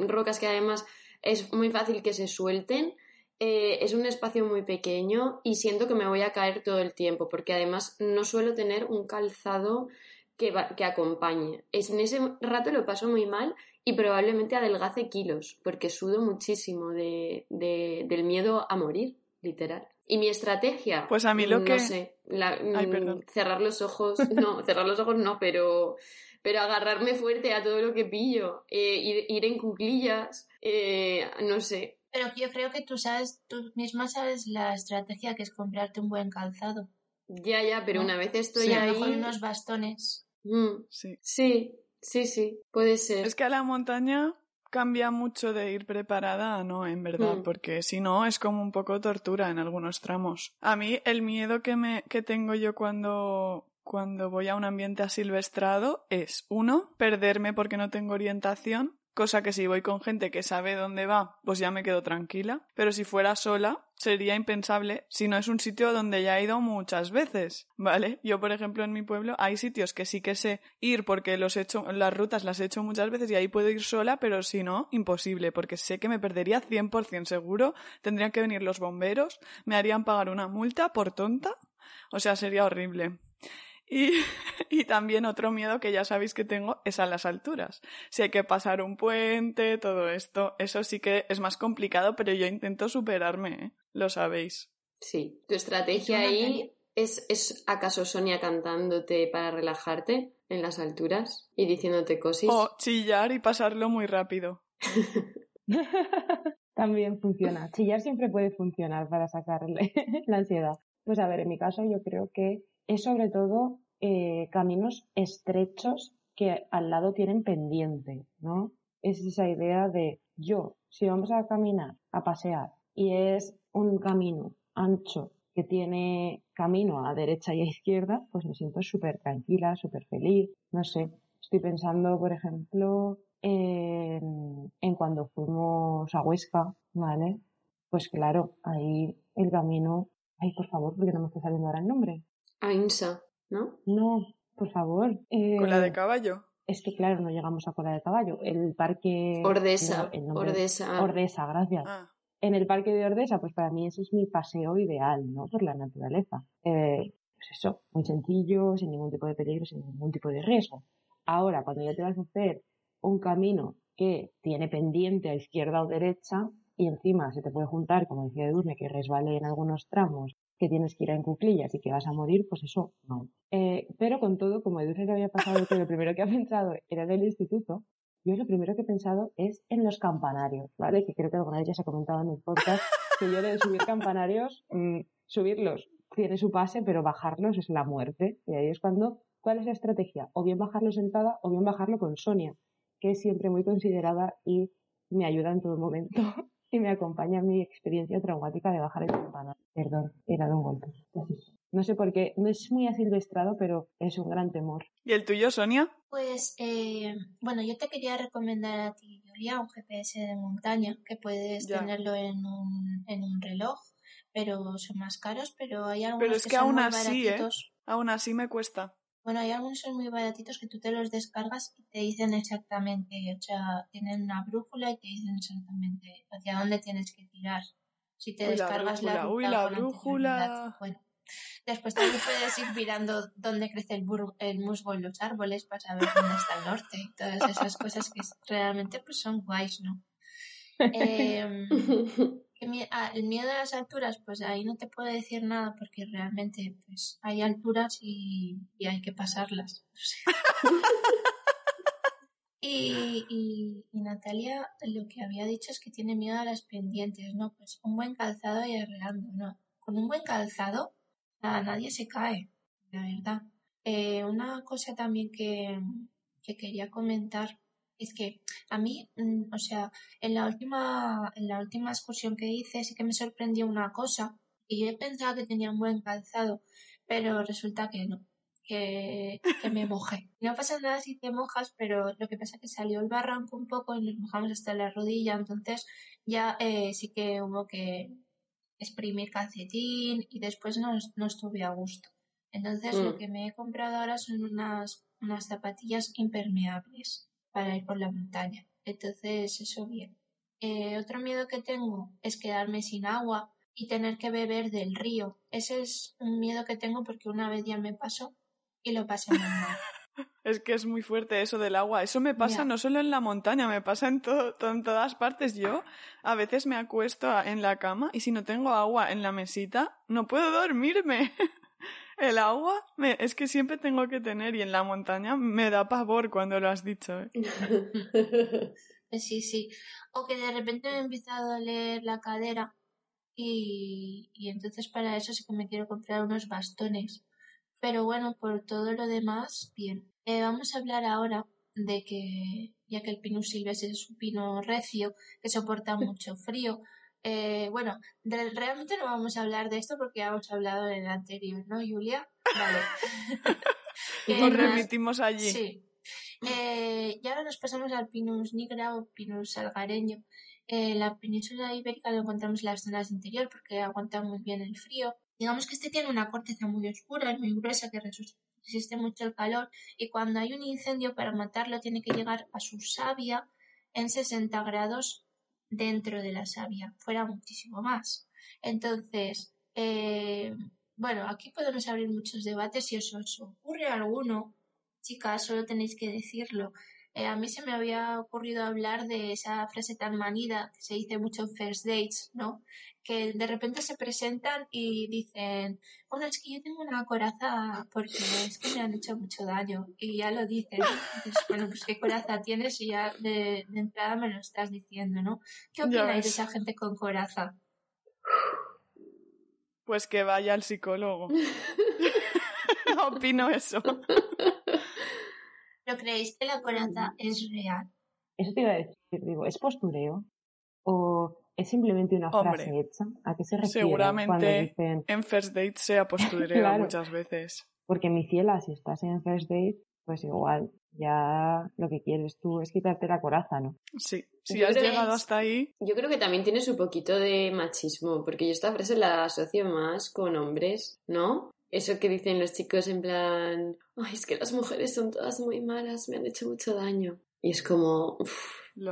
rocas que además es muy fácil que se suelten. eh, es un espacio muy pequeño y siento que me voy a caer todo el tiempo, porque además no suelo tener un calzado que, va- que acompañe. Es, en ese rato lo paso muy mal y probablemente adelgace kilos, porque sudo muchísimo de, de- del miedo a morir, literal. Y mi estrategia,
Pues a mí lo
no
que-
sé, la-
Ay,
mm, cerrar los ojos, *laughs* no, cerrar los ojos no, pero, pero agarrarme fuerte a todo lo que pillo, eh, ir, ir en cuclillas, eh, no sé.
Pero yo creo que tú sabes, tú misma sabes la estrategia que es comprarte un buen calzado.
Ya, ya, pero
¿No?
una vez estoy
lo
ahí.
mejor unos bastones.
Mm,
Sí.
sí, sí, sí, puede ser.
Es que a la montaña cambia mucho de ir preparada a no, en verdad,
Mm.
porque si no es como un poco tortura en algunos tramos. A mí el miedo que me que tengo yo cuando cuando voy a un ambiente asilvestrado es uno, perderme porque no tengo orientación, cosa que si voy con gente que sabe dónde va, pues ya me quedo tranquila, pero si fuera sola sería impensable si no es un sitio donde ya he ido muchas veces, ¿vale? Yo, por ejemplo, en mi pueblo hay sitios que sí que sé ir porque los he hecho, las rutas las he hecho muchas veces y ahí puedo ir sola, pero si no, imposible, porque sé que me perdería 100% seguro, tendrían que venir los bomberos, me harían pagar una multa por tonta, o sea, sería horrible. Y, *laughs* y también otro miedo que ya sabéis que tengo es a las alturas. Si hay que pasar un puente, todo esto, eso sí que es más complicado, pero yo intento superarme, ¿eh? Lo sabéis.
Sí. ¿Tu estrategia
¿Y tú,
ahí es, es acaso Sonia cantándote para relajarte en las alturas y diciéndote cosis?
O chillar y pasarlo muy rápido. *laughs* *laughs*
También funciona. Chillar siempre puede funcionar para sacarle la ansiedad. Pues a ver, en mi caso yo creo que es sobre todo eh, caminos estrechos que al lado tienen pendiente, ¿no? Es esa idea de yo, si vamos a caminar, a pasear, y es un camino ancho que tiene camino a derecha y a izquierda, pues me siento súper tranquila, súper feliz, no sé. Estoy pensando, por ejemplo, en, en cuando fuimos a Huesca, ¿vale? Pues claro, ahí el camino. Ay, por favor, porque no me está saliendo ahora el nombre.
Ainsa, ¿no?
No, por favor. eh,
Con la de caballo.
Es que claro, no llegamos a cola de caballo. El parque.
Ordesa,
no, el nombre-
Ordesa.
Ordesa, gracias.
Ah,
En el parque de Ordesa, pues para mí ese es mi paseo ideal, ¿no? Por la naturaleza. Eh, pues eso, muy sencillo, sin ningún tipo de peligro, sin ningún tipo de riesgo. Ahora, cuando ya te vas a hacer un camino que tiene pendiente a izquierda o derecha y encima se te puede juntar, como decía Edurne, que resbale en algunos tramos, que tienes que ir en cuclillas y que vas a morir, pues eso no. Eh, pero con todo, como Edurne le había pasado que lo primero que ha *laughs* pensado era del instituto, yo lo primero que he pensado es en los campanarios, ¿vale? Que creo que alguna vez ya se ha comentado en el podcast que yo de subir campanarios, *laughs* mm, subirlos tiene su pase, pero bajarlos es la muerte. Y ahí es cuando, ¿cuál es la estrategia? O bien bajarlo sentada o bien bajarlo con Sonia, que es siempre muy considerada y me ayuda en todo momento *laughs* y me acompaña mi experiencia traumática de bajar el campanario. Perdón, he dado un golpe. No sé por qué, no es muy asilvestrado, pero es un gran temor.
¿Y el tuyo, Sonia?
Pues, eh, bueno, yo te quería recomendar a ti, Julia, un GPS de montaña, que puedes
Ya.
tenerlo en un, en un reloj, pero son más caros, pero hay algunos
Pero es que
son
aún
muy
así, ¿eh? Aún así me cuesta.
Bueno, hay algunos son muy baratitos que tú te los descargas y te dicen exactamente, o sea, tienen una brújula y te dicen exactamente hacia dónde tienes que tirar. Si te
Uy, la
descargas la,
brújula, uy,
ruta
la brújula.
Bueno, después también puedes ir mirando dónde crece el, el musgo en los árboles para saber dónde está el norte y todas esas cosas que realmente pues son guays, ¿no? *laughs* Em, ¿Qué mie- ah, el miedo a las alturas, pues ahí no te puedo decir nada porque realmente pues hay alturas y, hay que pasarlas. *laughs* y, y, y Natalia lo que había dicho es que tiene miedo a las pendientes, ¿no? Pues un buen calzado y arreando, ¿no? Con un buen calzado a nadie se cae, la verdad. Eh, una cosa también que, que quería comentar es que a mí, mm, o sea, en la última, en la última excursión que hice sí que me sorprendió una cosa, y yo pensaba que tenía un buen calzado, pero resulta que no, que, que me mojé. *laughs* No pasa nada si te mojas, pero lo que pasa es que salió el barranco un poco y nos mojamos hasta la rodilla, entonces ya eh, sí que hubo que exprimir calcetín y después no, no estuve a gusto. Entonces lo
Mm.
que me he comprado ahora son unas, unas zapatillas impermeables para ir por la montaña. Entonces, eso bien. Eh, otro miedo que tengo es quedarme sin agua y tener que beber del río. Ese es un miedo que tengo porque una vez ya me pasó y lo pasé muy mal. *laughs*
Es que es muy fuerte eso del agua. Eso me pasa no solo en la montaña, me pasa en, to- to- en todas partes. Yo a veces me acuesto en la cama y si no tengo agua en la mesita, no puedo dormirme. *laughs* El agua me- es que siempre tengo que tener y en la montaña me da pavor cuando lo has dicho. ¿eh? *laughs*
Sí, sí. O que de repente me ha empezado a doler la cadera y, y entonces para eso sí que me quiero comprar unos bastones. Pero bueno, por todo lo demás, bien. Eh, vamos a hablar ahora de que, ya que el Pinus silvestre es un pino recio que soporta *laughs* mucho frío, eh, bueno, de- realmente no vamos a hablar de esto porque ya hemos hablado en el anterior, ¿no, Julia? Vale. *laughs* Eh,
Nos remitimos allí.
Sí. Eh, y ahora nos pasamos al Pinus nigra o Pinus salgareño. Eh, la península ibérica lo encontramos en las zonas interior porque aguanta muy bien el frío. Digamos que este tiene una corteza muy oscura y muy gruesa que resiste mucho el calor y cuando hay un incendio para matarlo tiene que llegar a su savia en 60 grados dentro de la savia, fuera muchísimo más. Entonces, eh, bueno, aquí podemos abrir muchos debates. Si os, os ocurre alguno, chicas, solo tenéis que decirlo. Eh, a mí se me había ocurrido hablar de esa frase tan manida que se dice mucho en first dates, ¿no? Que de repente se presentan y dicen, bueno, es que yo tengo una coraza porque es que me han hecho mucho daño. Y ya lo dicen. Entonces, bueno, pues qué coraza tienes y ya de, de entrada me lo estás diciendo, ¿no? ¿Qué opináis de esa gente con coraza?
Pues que vaya al psicólogo. *laughs* *laughs* Opino eso.
¿Pero creéis que la coraza es real?
Eso te iba a decir, digo, ¿es postureo? ¿O es simplemente una
Hombre,
frase hecha? ¿A qué se refiere
seguramente
cuando dicen,
En first date sea postureo *laughs*
Claro.
muchas veces.
porque mi ciela, si estás en first date, pues igual, ya lo que quieres tú es quitarte la coraza, ¿no?
Sí, si
Yo
has llegado
es-
hasta ahí,
Yo creo que también tiene su poquito de machismo, porque yo esta frase la asocio más con hombres, ¿no? Eso que dicen los chicos en plan, ay, es que las mujeres son todas muy malas, me han hecho mucho daño. Y es como, uff,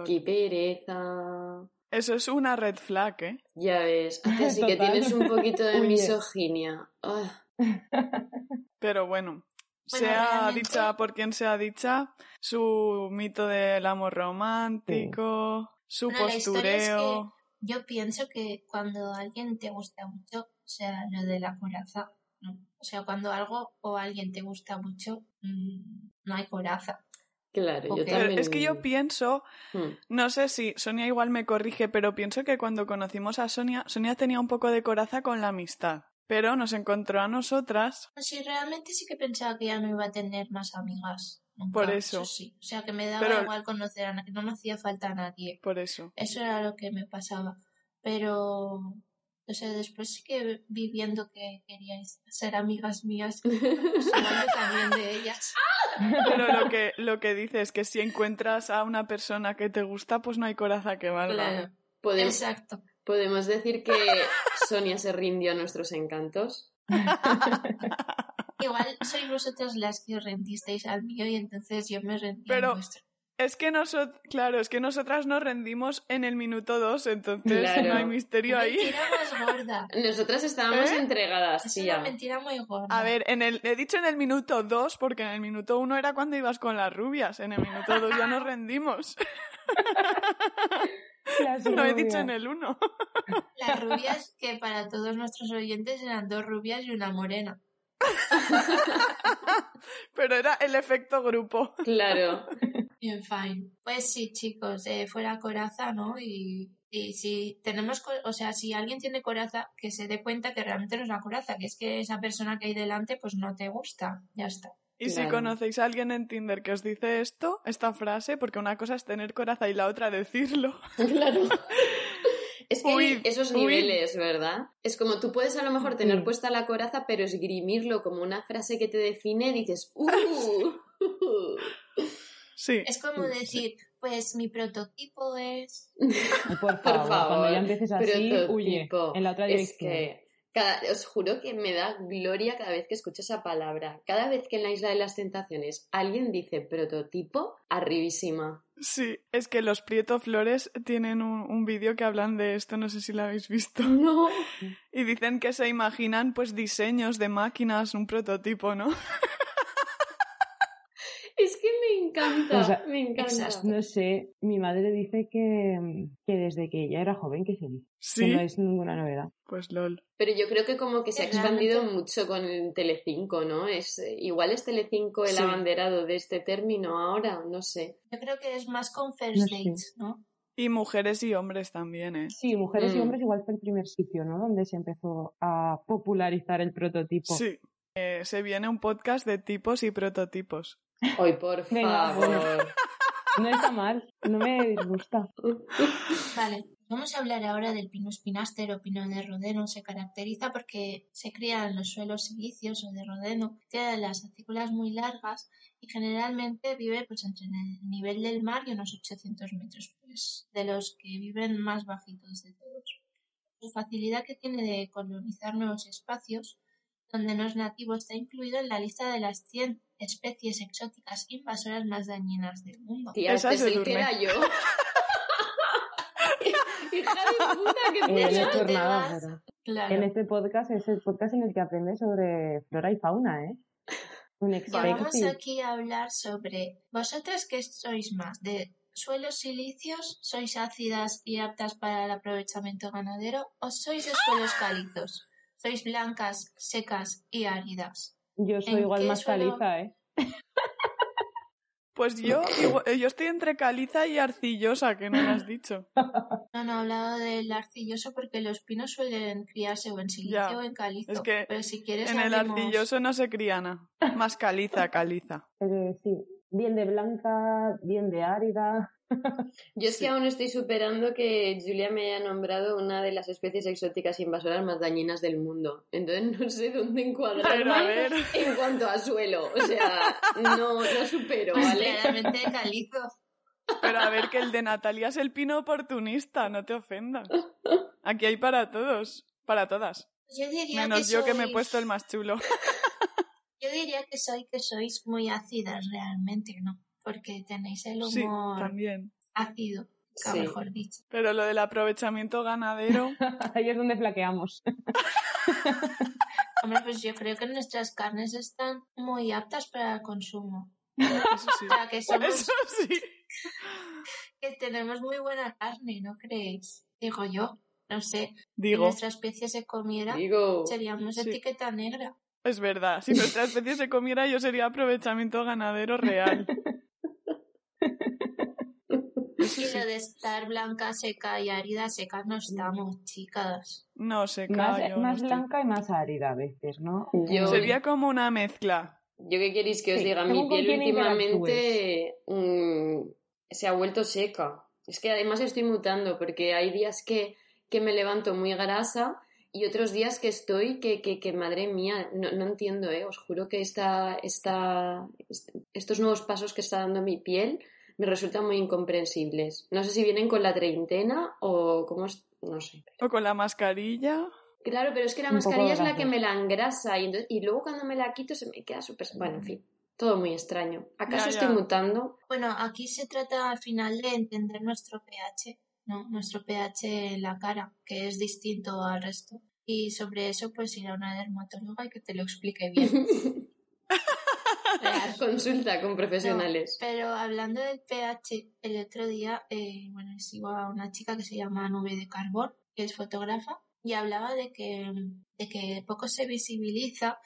qué pereza.
eso es una red flag, ¿eh?
Ya ves, *laughs* así que tienes un poquito de misoginia. Ah, *laughs*
Pero bueno,
Bueno,
sea
realmente-
dicha por quien sea dicha, su mito del amor romántico, su
Bueno, la historia es
postureo.
Yo pienso que cuando alguien te gusta mucho, o sea, lo de la coraza, ¿no? O sea, cuando algo o alguien te gusta mucho, mm, no hay coraza.
claro,
Ok.
yo también.
es que yo pienso,
Hmm.
no sé si Sonia igual me corrige, pero pienso que cuando conocimos a Sonia, Sonia tenía un poco de coraza con la amistad. Pero nos encontró a nosotras,
Sí, realmente sí que pensaba que ya no iba a tener más amigas. nunca,
Por eso.
sí. O sea, que me daba
Pero-
igual conocer a nadie, no me hacía falta a nadie.
por eso.
Eso era lo que me pasaba. Pero, o sea, después sí que vi viendo que queríais ser amigas mías, *laughs* pues también de ellas.
Pero lo que, lo que dice es que si encuentras a una persona que te gusta, pues no hay coraza que valga.
Claro,
¿Podemos,
exacto.
¿Podemos decir que Sonia se rindió a nuestros encantos?
Igual sois vosotras las que os rendisteis al mío y entonces yo me rendí
Pero-
al vuestro.
Es que nosotras, claro, es que nosotras nos rendimos en el minuto dos, entonces
Claro.
no hay misterio ahí.
Mentira más gorda. *laughs*
Nosotras estábamos
¿Eh?
entregadas,
Es una
tía.
mentira muy gorda.
A ver, en el, he dicho en el minuto dos, porque en el minuto uno era cuando ibas con las rubias, en el minuto dos ya nos rendimos.
Las
No he dicho en el uno.
Las rubias, que para todos nuestros oyentes eran dos rubias y una morena. *laughs*
Pero era el efecto grupo.
Claro. *laughs*
En fin. Pues sí, chicos, eh, fuera coraza, ¿no? Y, y si tenemos, co- o sea, si alguien tiene coraza, que se dé cuenta que realmente no es la coraza, que es que esa persona que hay delante, pues no te gusta. Ya está.
Y si conocéis a alguien en Tinder que os dice esto, esta frase, porque una cosa es tener coraza y la otra decirlo. *laughs*
Claro. Es que hay
Huid,
esos niveles, ¿verdad? Es como tú puedes a lo mejor tener puesta la coraza, pero esgrimirlo como una frase que te define, dices, ¡uh! *laughs* *laughs*
Sí.
Es como decir, pues mi prototipo es... *laughs*
Por favor,
Por favor.
cuando ya empieces así, huye
prototipo.
en la otra
Es
dirección.
que cada- os juro que me da gloria cada vez que escucho esa palabra. Cada vez que en la Isla de las Tentaciones alguien dice prototipo, arribísima.
Sí, es que los Prieto Flores tienen un, un vídeo que hablan de esto, no sé si lo habéis visto. *laughs*
No.
Y dicen que se imaginan pues diseños de máquinas, un prototipo, ¿no? *laughs*
Es que me encanta,
O sea,
me encanta.
exacto.
No sé, mi madre dice que, que desde que ella era joven que se dice.
Sí,
Que no es ninguna novedad.
pues lol.
Pero yo creo que como que se ha expandido
realmente-
mucho con el Telecinco, ¿no? Es, eh, igual es Telecinco el
Sí.
abanderado de este término ahora, no sé.
Yo creo que es más con first
No sé.
¿no?
Y mujeres y hombres también, ¿eh?
Sí, mujeres y
Mm.
hombres igual fue el primer sitio, ¿no? Donde se empezó a popularizar el prototipo.
Sí. Eh, se viene un podcast de tipos y prototipos.
Hoy, por
Venga,
favor.
bueno. No está mal, no me disgusta.
Vale, vamos a hablar ahora del Pinus pinaster o pino de rodeno. Se caracteriza porque se cría en los suelos silíceos o de rodeno, tiene las acículas muy largas y generalmente vive pues entre el nivel del mar y unos 800 metros, pues de los que viven más bajitos de todos. Su facilidad que tiene de colonizar nuevos espacios donde no es nativo está incluido en la lista de las 100 especies exóticas invasoras más dañinas del mundo.
Tía,
Esa
este es
se
el que
duerme.
era yo. *laughs* Hija de puta, que
no he hecho
te
nada,
vas.
pero
Claro.
en este podcast es el podcast en el que aprendes sobre flora y fauna, ¿eh? Un
vamos aquí a hablar sobre vosotras que sois más de suelos silíceos, sois ácidas y aptas para el aprovechamiento ganadero o sois de suelos calizos, sois blancas, secas y áridas.
Yo soy
¿En
igual más
suelo-
caliza, ¿eh?
Pues yo, *laughs* igual- eh, yo estoy entre caliza y arcillosa, que no lo has dicho. *laughs*
No, no he hablado del arcilloso porque los pinos suelen criarse o en silicio
Ya,
o en calizo.
es que
pero si quieres
En el arcilloso no se cría nada. Más caliza, caliza. *laughs*
Eh, sí, bien de blanca, bien de árida. *laughs*
Yo es que aún estoy superando que Julia me haya nombrado una de las especies exóticas invasoras más dañinas del mundo. Entonces no sé dónde
Pero a
encuadrarme
ver,
en cuanto a suelo. O sea, no, no supero,
Pues
¿vale?
claramente calizo.
pero a ver que el de Natalia es el pino oportunista, no te ofendas. Aquí hay para todos, para todas.
Yo diría
Menos
que
yo que me he puesto el más chulo. *laughs*
Yo diría que soy que sois muy ácidas realmente, ¿no? Porque tenéis el
Sí,
humor
también.
ácido,
Sí.
mejor dicho.
Pero lo del aprovechamiento ganadero, *laughs*
Ahí es donde flaqueamos. *laughs*
Hombre, pues yo creo que nuestras carnes están muy aptas para el consumo.
eso sí.
O sea, que somos,
Eso sí. *laughs*
que tenemos muy buena carne, ¿no creéis? Digo yo, no sé, si
Digo,
nuestra especie se comiera,
Digo,
seríamos
Sí.
etiqueta negra.
Es verdad. Si nuestra especie se comiera, yo sería aprovechamiento ganadero real.
Y *laughs*
sí.
lo de estar blanca, seca y árida, secas no estamos, chicas.
No sé,
Más,
yo no
más
estoy.
blanca y más árida a veces, ¿no?
Yo-
Sería como una mezcla.
¿yo qué queréis que os
Sí,
diga? Mi piel últimamente mm, se ha vuelto seca. Es que además estoy mutando porque hay días que, que me levanto muy grasa y otros días que estoy que, que, que madre mía, no, no entiendo, ¿eh? Os juro que esta, esta, est- estos nuevos pasos que está dando mi piel me resultan muy incomprensibles. No sé si vienen con la treintena o cómo es, no sé.
O con la mascarilla.
Claro, pero es que la
Un
mascarilla es la que me la engrasa y, entonces- y luego cuando me la quito se me queda súper... Bueno, en fin, todo muy extraño. ¿Acaso
Ya,
estoy
ya.
mutando?
Bueno, aquí se trata al final de entender nuestro pH, ¿no? Nuestro pH en la cara, que es distinto al resto. Y sobre eso, pues ir a una dermatóloga y que te lo explique *laughs* bien. Real.
Consulta con profesionales.
Pero hablando del pH, el otro día, eh, bueno, sigo a una chica que se llama Nube de Carbón, que es fotógrafa, y hablaba de que, de que poco se visibiliza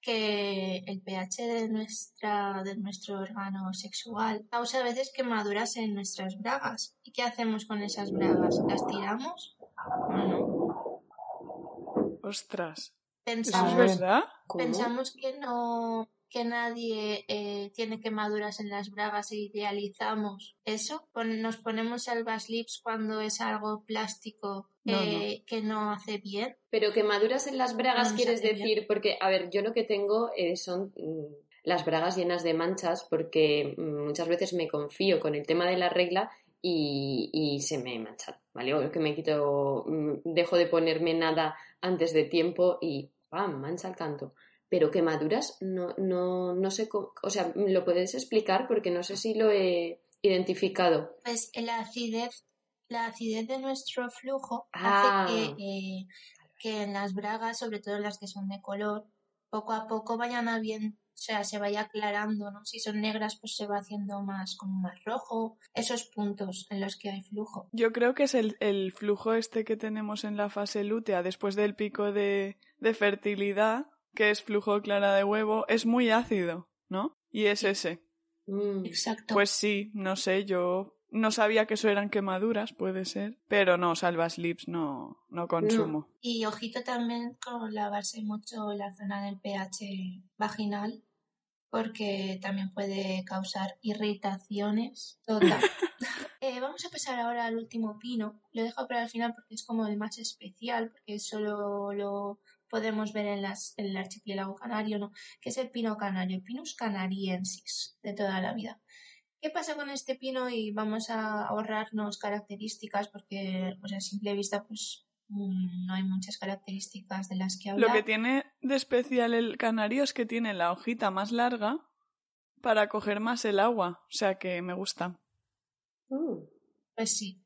que el pH de, nuestra, de nuestro órgano sexual causa a veces quemaduras en nuestras bragas. ¿Y qué hacemos con esas bragas? ¿Las tiramos? ¿O
Ostras. ¿Eso
Pensamos,
es
ver.
verdad?
Pensamos que no que nadie eh, tiene quemaduras en las bragas e idealizamos eso. Pon- nos ponemos albas lips cuando es algo plástico
No,
eh, que no hace bien.
Pero quemaduras en las bragas
No,
quieres decir, porque, a ver, yo lo que tengo eh, son mm, las bragas llenas de manchas porque mm, muchas veces me confío con el tema de la regla y, y se me manchan, ¿vale? O que me quito, mm, dejo de ponerme nada antes de tiempo y ¡pam! mancha el canto. Pero quemaduras no, no, no sé, cómo- o sea, ¿lo puedes explicar? Porque no sé si lo he identificado.
Pues la acidez, la acidez de nuestro flujo
Ah.
hace que, eh, que en las bragas, sobre todo en las que son de color, poco a poco vayan habien- o sea, se vaya aclarando, ¿no? Si son negras, pues se va haciendo más, como más rojo, esos puntos en los que hay flujo.
Yo creo que es el, el flujo este que tenemos en la fase lútea después del pico de, de fertilidad, que es flujo clara de huevo, es muy ácido, ¿no? Y es ese.
Mm.
Exacto.
Pues sí, no sé, yo no sabía que eso eran quemaduras, puede ser, pero no, salvas lips no, no consumo.
Y ojito también con lavarse mucho la zona del pH vaginal, porque también puede causar irritaciones. Total. *laughs* Eh, vamos a pasar ahora al último pino. Lo dejo para el final porque es como el más especial, porque solo lo podemos ver en, las, en el archipiélago canario, ¿no? Que es el pino canario, Pinus canariensis, de toda la vida. ¿Qué pasa con este pino? Y vamos a ahorrarnos características porque, pues a simple vista, pues mm, no hay muchas características de las que hablar.
Lo que tiene de especial el canario es que tiene la hojita más larga para coger más el agua, o sea que me gusta.
Mm.
Pues sí.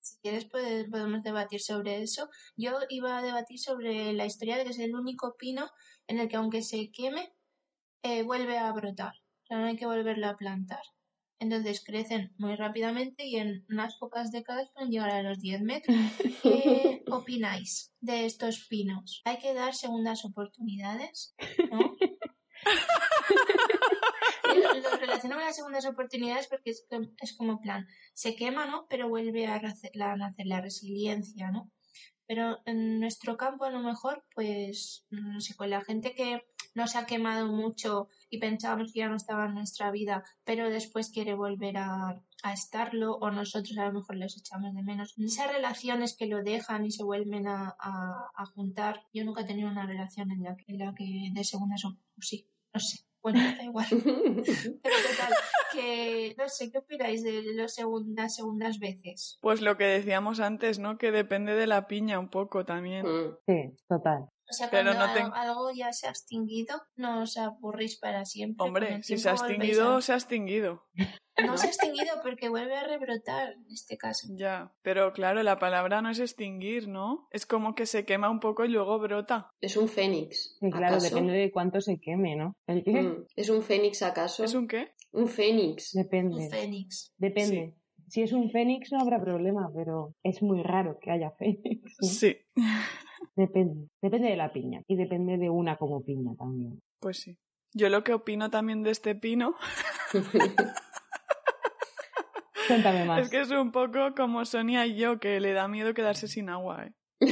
Si quieres podemos debatir sobre eso. Yo iba a debatir sobre la historia de que es el único pino en el que aunque se queme, eh, vuelve a brotar. O sea, no hay que volverlo a plantar. Entonces crecen muy rápidamente y en unas pocas décadas pueden llegar a los 10 metros. *laughs* ¿Qué opináis de estos pinos? ¿Hay que dar segundas oportunidades? ¿No? *laughs* lo, lo relaciono con las segundas oportunidades porque es, que- es como plan, se quema, ¿no? Pero vuelve a la- a nacer la resiliencia, ¿no? Pero en nuestro campo a lo mejor, pues, no sé, con la gente que no se ha quemado mucho y pensábamos que ya no estaba en nuestra vida, pero después quiere volver a, a estarlo, o nosotros a lo mejor los echamos de menos. Esas relaciones que lo dejan y se vuelven a, a- a juntar. Yo nunca he tenido una relación en la que, en la que de segundas o sí, no sé. Bueno, da igual. *laughs* Pero total, que no sé, ¿qué opináis de las segundas, segundas veces?
Pues lo que decíamos antes, ¿no? Que depende de la piña un poco también.
Mm.
Sí, total.
O sea,
Pero
cuando
no te-
algo, ya se ha extinguido, no os aburrís para siempre.
Hombre, si se ha extinguido,
a-
se ha extinguido.
No se ha extinguido porque vuelve a rebrotar en este caso.
Ya. Pero claro, la palabra no es extinguir, ¿no? Es como que se quema un poco y luego brota.
Es un fénix.
Sí, claro,
¿acaso?
depende de cuánto se queme, ¿no? ¿El qué?
Mm. ¿Es un fénix acaso?
¿Es un qué?
Un fénix.
Un
Depende.
fénix.
Depende. Si es un fénix no habrá problema, pero es muy raro que haya fénix. ¿no?
Sí. *laughs*
Depende. Depende de la piña. Y depende de una como piña también.
Pues sí. Yo lo que opino también de este pino *laughs*
Cuéntame *laughs* más.
es que es un poco como Sonia y yo, que le da miedo quedarse sin agua, ¿eh?
Yo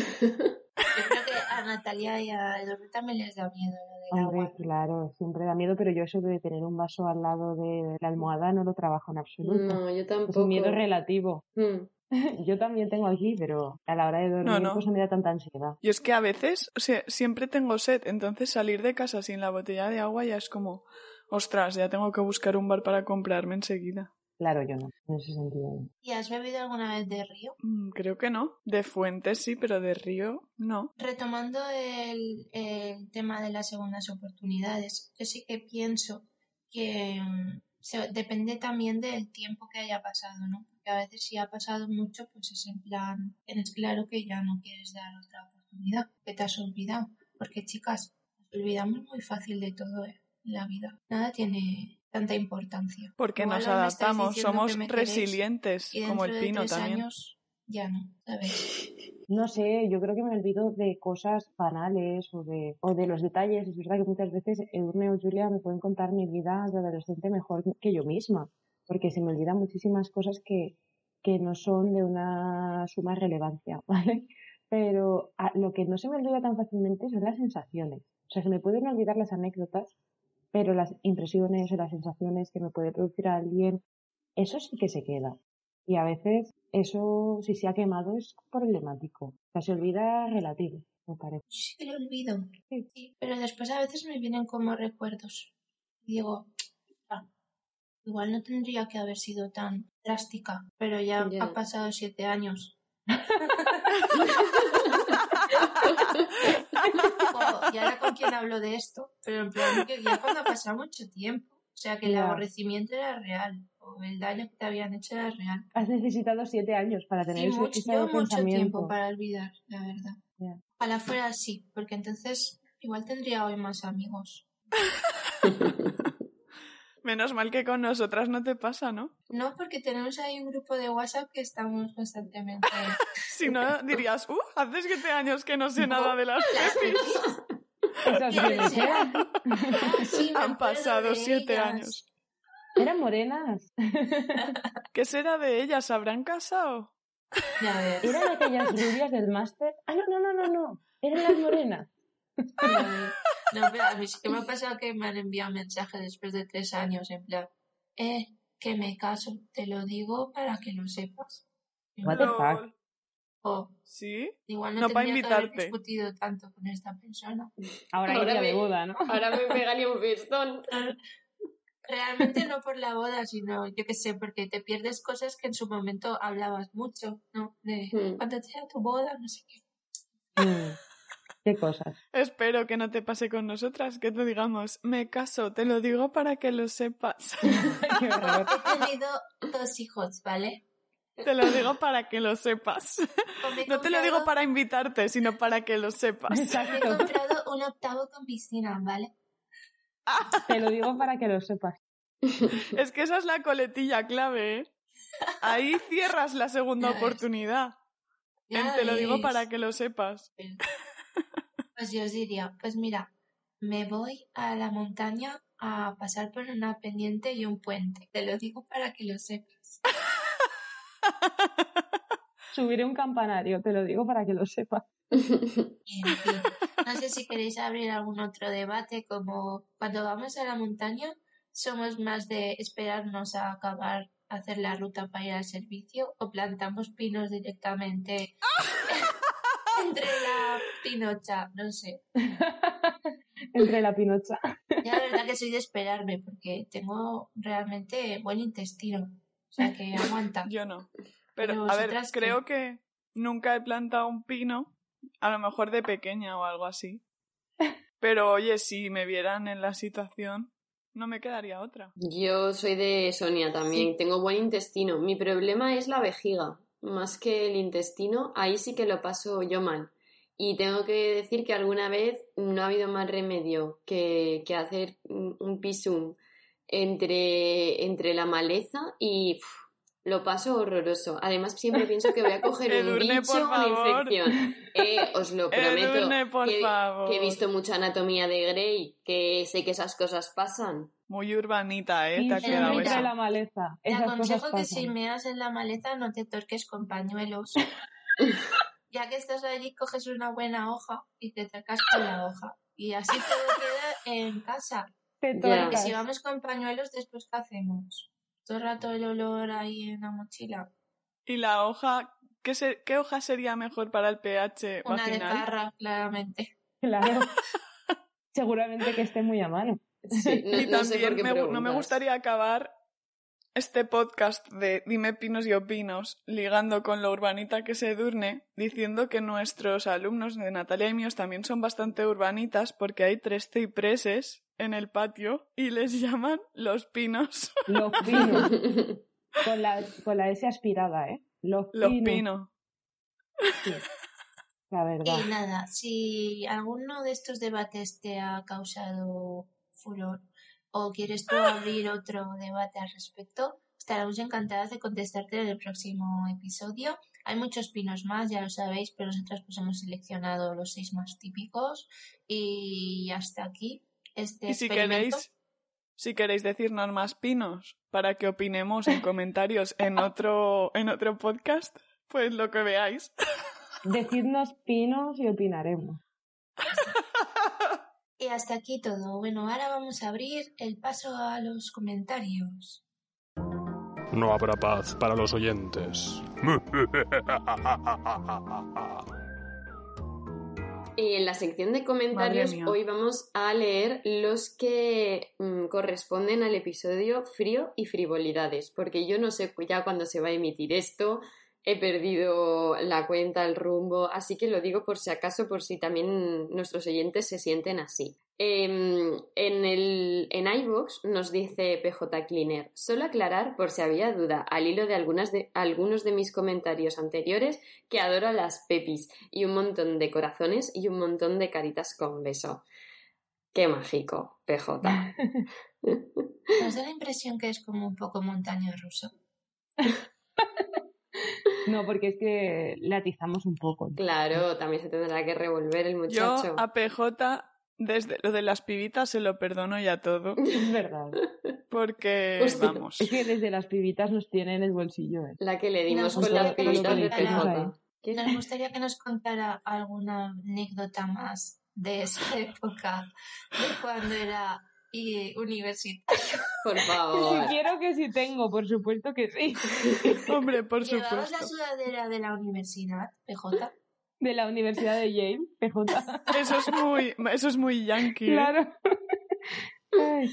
creo que a Natalia y a Eduardo también les da miedo lo del
Hombre,
agua.
claro, siempre da miedo, pero yo eso de tener un vaso al lado de la almohada no lo trabajo en absoluto.
no, yo
es
tampoco.
un miedo relativo.
Mm. *laughs*
Yo también tengo aquí, pero a la hora de dormir
No, no.
pues me da tanta ansiedad.
Y es que a veces, o sea, siempre tengo sed, entonces salir de casa sin la botella de agua ya es como, ostras, ya tengo que buscar un bar para comprarme enseguida.
Claro, yo no, en ese sentido. no.
¿Y has bebido alguna vez de río?
Mm, creo que no. De fuentes sí, pero de río no.
Retomando el, el tema de las segundas oportunidades, yo sí que pienso que mm, se- depende también del tiempo que haya pasado, ¿no? Porque a veces si ha pasado mucho, pues es en plan, tienes claro que ya no quieres dar otra oportunidad, que te has olvidado. Porque chicas, nos olvidamos muy fácil de todo ¿eh? en la vida. Nada tiene tanta importancia.
Porque
Igual
nos adaptamos, somos
que queréis
resilientes, como el
de
pino
tres
también.
años ya no, ¿sabes?
No sé, yo creo que me olvido de cosas banales o de, o de los detalles. Es verdad que muchas veces Edurne o Julia me pueden contar mi vida de adolescente mejor que yo misma, porque se me olvidan muchísimas cosas que, que no son de una suma relevancia, *laughs* ¿vale? Pero a- lo que no se me olvida tan fácilmente son las sensaciones. O sea, se me pueden olvidar las anécdotas, pero las impresiones o las sensaciones que me puede producir a alguien, eso sí que se queda. Y a veces eso, si se ha quemado, es problemático. O sea, se olvida relativo, me parece.
Sí que lo olvido, sí, pero después a veces me vienen como recuerdos. Digo, "Ah, igual no tendría que haber sido tan drástica, pero ya
Ya.
ha pasado siete años. Y ahora con quién hablo de esto, pero en plan que ya cuando ha pasado mucho tiempo. O sea que el aborrecimiento era real, o el daño que te habían hecho era real.
Has necesitado siete años para tener
Sí, mucho,
ese
yo mucho tiempo para olvidar, la verdad.
Ya.
Ojalá fuera así, porque entonces igual tendría hoy más amigos. *laughs*
Menos mal que con nosotras no te pasa, ¿no?
No, porque tenemos ahí un grupo de WhatsApp que estamos constantemente. *laughs*
Si no, dirías, uh, hace siete años que no sé nada de las *laughs* pepis.
Eran,
Sí,
Han pasado siete
ellas.
años.
eran morenas. *laughs*
¿Qué será de ellas? ¿Habrán casado?
Ya ves.
Eran aquellas rubias del máster. Ah, no, no, no, no, no. Eran las morenas.
No, pero a mí sí que me ha pasado que me han enviado mensajes después de tres años, en plan, eh, que me caso, te lo digo para que lo sepas.
What the fuck?
"Oh,
¿Sí?
igual no,
No pa'
tendría que haber
invitarte.
discutido tanto con esta persona.
Ahora,
Ahora me-
de boda, ¿no?
Ahora me pegaría un festón.
Realmente no por la boda, *laughs* sino, yo qué sé, porque te pierdes cosas que en su momento hablabas mucho, ¿no? De
Hmm.
cuando sea tu boda, no sé qué.
Mm, Qué cosas.
Espero que no te pase con nosotras, que te digamos, me caso, te lo digo para que lo sepas. *laughs*
He tenido dos hijos, ¿vale?
Te lo digo para que lo sepas. No te lo digo para invitarte, sino para que lo sepas. *laughs*
Me he comprado un octavo con piscina, ¿vale? *laughs*
Te lo digo para que lo sepas.
Es que esa es la coletilla clave, ¿eh? Ahí cierras la segunda oportunidad. Te lo digo para que lo sepas.
Pues yo os diría, pues mira, me voy a la montaña a pasar por una pendiente y un puente. Te lo digo para que lo sepas. *laughs*
Subiré un campanario, te lo digo para que lo sepas.
No sé si queréis abrir algún otro debate, como cuando vamos a la montaña, somos más de esperarnos a acabar, hacer la ruta para ir al servicio, o plantamos pinos directamente *laughs* *laughs* entre la pinocha, no sé. *laughs*
Entre la pinocha.
Ya la verdad que soy de esperarme, porque tengo realmente buen intestino. O sea que aguanta. *laughs*
Yo no. Pero,
Pero
a ver, creo que nunca he plantado un pino, a lo mejor de pequeña o algo así. *laughs* Pero oye, si me vieran en la situación, no me quedaría otra.
Yo soy de Sonia también, tengo buen intestino. Mi problema es la vejiga, más que el intestino, ahí sí que lo paso yo mal. Y tengo que decir que alguna vez no ha habido más remedio que, que hacer un, pisum entre, entre la maleza y uf, lo paso horroroso. Además, siempre pienso que voy a coger *laughs* un
Edurne,
bicho o una
favor.
infección. Eh, os lo *laughs* prometo.
Edurne, por
que,
favor.
que he visto mucha anatomía de Grey, que sé que esas cosas pasan.
Muy urbanita, ¿eh? Te ha quedado esa.
la maleza.
Te aconsejo que
pasan.
si meas en la maleta no te torques con pañuelos. *laughs* ya que estás allí, coges una buena hoja y te tocas con la hoja. Y así todo queda en casa.
Te.
Porque si vamos con pañuelos, después ¿qué hacemos? Todo el rato el olor ahí en la mochila.
¿Y la hoja? ¿Qué, se- ¿Qué hoja sería mejor para el pH
Una de
vaginal?
parra, claramente.
Claro. *laughs* Seguramente que esté muy a mano.
Sí, no,
y
no sé por
también
qué
me gu- no me gustaría acabar este podcast de Dime Pinos y Opinos, ligando con lo urbanita que se durne, diciendo que nuestros alumnos de Natalia y míos también son bastante urbanitas porque hay tres cipreses en el patio y les llaman los pinos.
Los *laughs* pinos. Con la, con la S aspirada, ¿eh? Los,
Los
pinos.
pinos.
Sí, La verdad.
Y nada, si alguno de estos debates te ha causado furor o quieres tú abrir otro debate al respecto, estaremos encantadas de contestarte en el próximo episodio. Hay muchos pinos más, ya lo sabéis, pero nosotros pues hemos seleccionado los seis más típicos y hasta aquí este
Y si
experimento.
queréis, si queréis decirnos más pinos para que opinemos en comentarios en otro, en otro podcast, pues lo que veáis.
Decidnos pinos y opinaremos.
Y hasta aquí todo. Bueno, ahora vamos a abrir el paso a los comentarios.
No habrá paz para los oyentes.
Y en la sección de comentarios hoy vamos a leer los que mm, corresponden al episodio frío y frivolidades, porque yo no sé ya cuándo se va a emitir esto, he perdido la cuenta, el rumbo, así que lo digo por si acaso, por si también nuestros oyentes se sienten así. Em, en, el, en iVoox nos dice PJ Cleaner, solo aclarar por si había duda al hilo de, algunas de algunos de mis comentarios anteriores que adoro a las pepis y un montón de corazones y un montón de caritas con beso. Qué mágico, PJ. *laughs*
¿Nos da la impresión que es como un poco montaña ruso? *laughs*
No, porque es que le atizamos un poco.
Claro, también se tendrá que revolver el muchacho.
Yo a PJ, desde lo de las pibitas, se lo perdono ya todo. *laughs*
Es verdad.
Porque,
Hostia.
vamos.
Es que desde las pibitas nos tiene en el bolsillo. ¿eh?
La que le dimos
Nos
con las pibitas de PJ. ¿Qué?
Nos gustaría que nos contara alguna anécdota más de esa *laughs* época, de cuando era y universitario. *laughs*
Por
Que si
favor.
quiero que sí tengo, por supuesto que sí. *laughs*
Hombre, por
¿Llevabas la
supuesto.
sudadera de la universidad, PJ?
De la Universidad de Yale, PJ. *laughs*
Eso es muy, eso es muy yankee. ¿eh?
Claro. Ay,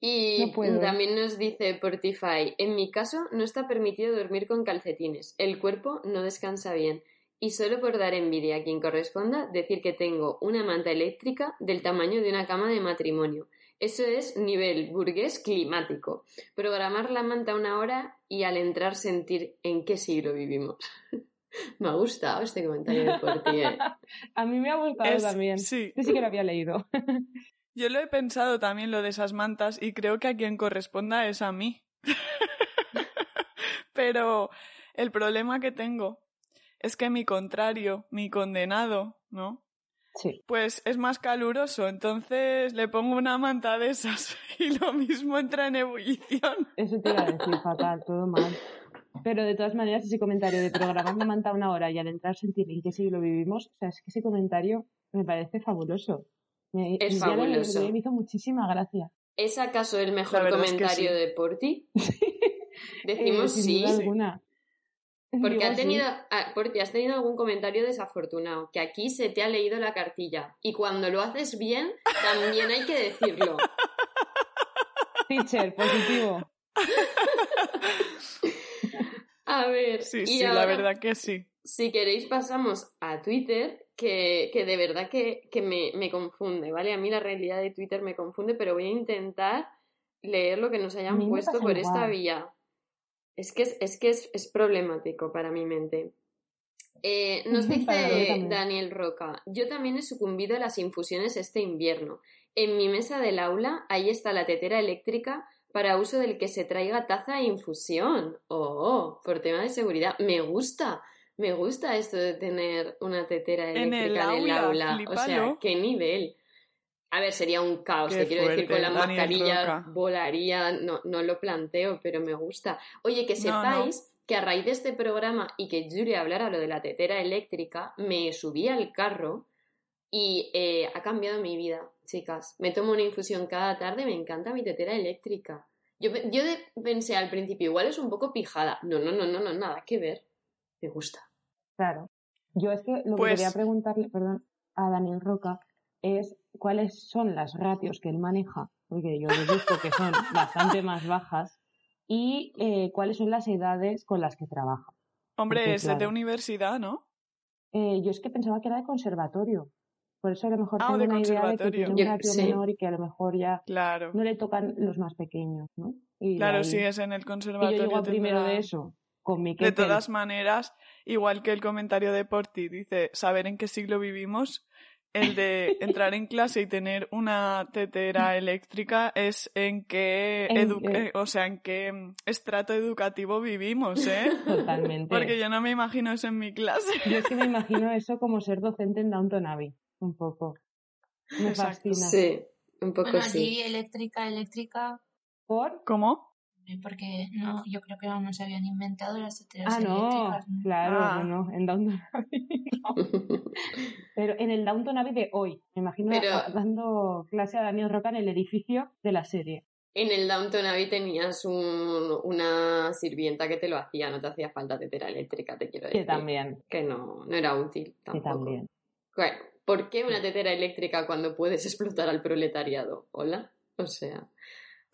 Y
No puedo.
también nos dice Portify, en mi caso no está permitido dormir con calcetines, el cuerpo no descansa bien. Y solo por dar envidia a quien corresponda, decir que tengo una manta eléctrica del tamaño de una cama de matrimonio. Eso es nivel burgués climático. Programar la manta una hora y al entrar sentir en qué siglo vivimos. *laughs* Me ha gustado este comentario de Porti. ¿eh? *laughs*
A mí me ha gustado
Es-
también.
sí.
Yo sí que lo había leído. *laughs*
Yo lo he pensado también lo de esas mantas y creo que a quien corresponda es a mí. Pero el problema que tengo es que mi contrario, mi condenado, ¿no?
Sí.
Pues es más caluroso, entonces le pongo una manta de esas *laughs* y lo mismo entra en ebullición.
Eso te iba a decir, fatal, todo mal. Pero de todas maneras, ese comentario de programar la manta una hora y al entrar sentir en qué siglo vivimos, o sea, es que ese comentario me parece fabuloso. Me,
Es fabuloso.
lo leí, me hizo muchísima gracia.
¿Es acaso el mejor
verdad es que
comentario
sí.
de Porti? *laughs* Decimos
Eh, sin
sí.
alguna. *laughs*
Porque
Digo
ha tenido, ah, Porti, has tenido algún comentario desafortunado, que aquí se te ha leído la cartilla. Y cuando lo haces bien, también hay que decirlo. *laughs*
Teacher, positivo. *laughs*
A ver,
Sí,
y
sí, la verdad que sí.
si queréis pasamos a Twitter, que, que de verdad que, que me, me confunde, ¿vale? A mí la realidad de Twitter me confunde, pero voy a intentar leer lo que nos hayan puesto por esta vía. Es que es, es que es, es problemático para mi mente. Eh, nos dice. Daniel Roca, yo también he sucumbido a las infusiones este invierno. En mi mesa del aula, ahí está la tetera eléctrica para uso del que se traiga taza e infusión. Oh, por tema de seguridad. Me gusta, me gusta esto de tener una tetera
En el
eléctrica en el
aula,
aula. O sea, qué nivel. A ver, sería un caos,
Qué
te quiero decir, con la
Daniel
mascarilla
Roca.
volaría, no, no lo planteo, pero me gusta. Oye, que
No,
sepáis que a raíz de este programa y que Julia hablara lo de la tetera eléctrica, me subí al carro y eh, ha cambiado mi vida, chicas. Me tomo una infusión cada tarde, me encanta mi tetera eléctrica. Yo, yo de- pensé al principio, igual es un poco pijada. No, no, no, no, no, nada que ver. Me gusta.
Claro. Yo es que lo
Pues-
que quería preguntarle, perdón, a Daniel Roca es cuáles son las ratios que él maneja, porque yo deduzco que son *laughs* bastante más bajas, y eh, cuáles son las edades con las que trabaja.
Hombre,
Porque,
es de
claro.
universidad, ¿no?
Eh, yo es que pensaba que era de conservatorio, por eso a lo mejor
Ah,
tengo
de
una idea de que
conservatorio.
tiene un ratio
sí.
menor y que a lo mejor ya
Claro.
no le tocan los más pequeños, ¿no? Y de
Claro,
ahí-
sí, es en el
Y yo
conservatorio.
llego a primero
tendrá-
de eso, con mi
De todas maneras, igual que el comentario de Porti dice saber en qué siglo vivimos, el de entrar en clase y tener una tetera eléctrica es en qué, edu- eh, o sea, en qué mm, estrato educativo vivimos, ¿eh?
Totalmente.
Porque yo no me imagino eso en mi clase.
Yo es que me imagino eso como ser docente en Downton Abbey, un poco. Me
Exacto.
fascina.
Sí, un poco
Bueno,
sí.
allí eléctrica, eléctrica,
¿Por?
¿Cómo?
Porque no, yo creo que aún no se habían inventado las teteras
Ah, no,
eléctricas. ¿no?
claro,
Ah.
no, no, en Downton Abbey. no. *laughs* Pero en el Downton Abbey de hoy, me imagino
Pero-
dando clase a Daniel Roca en el edificio de la serie.
En el Downton Abbey tenías un- una sirvienta que te lo hacía, no te hacía falta tetera eléctrica, te quiero decir.
Que también,
Que no, no era útil
que
tampoco.
también.
Bueno, ¿Por qué una tetera eléctrica cuando puedes explotar al proletariado? ¿Hola? O sea,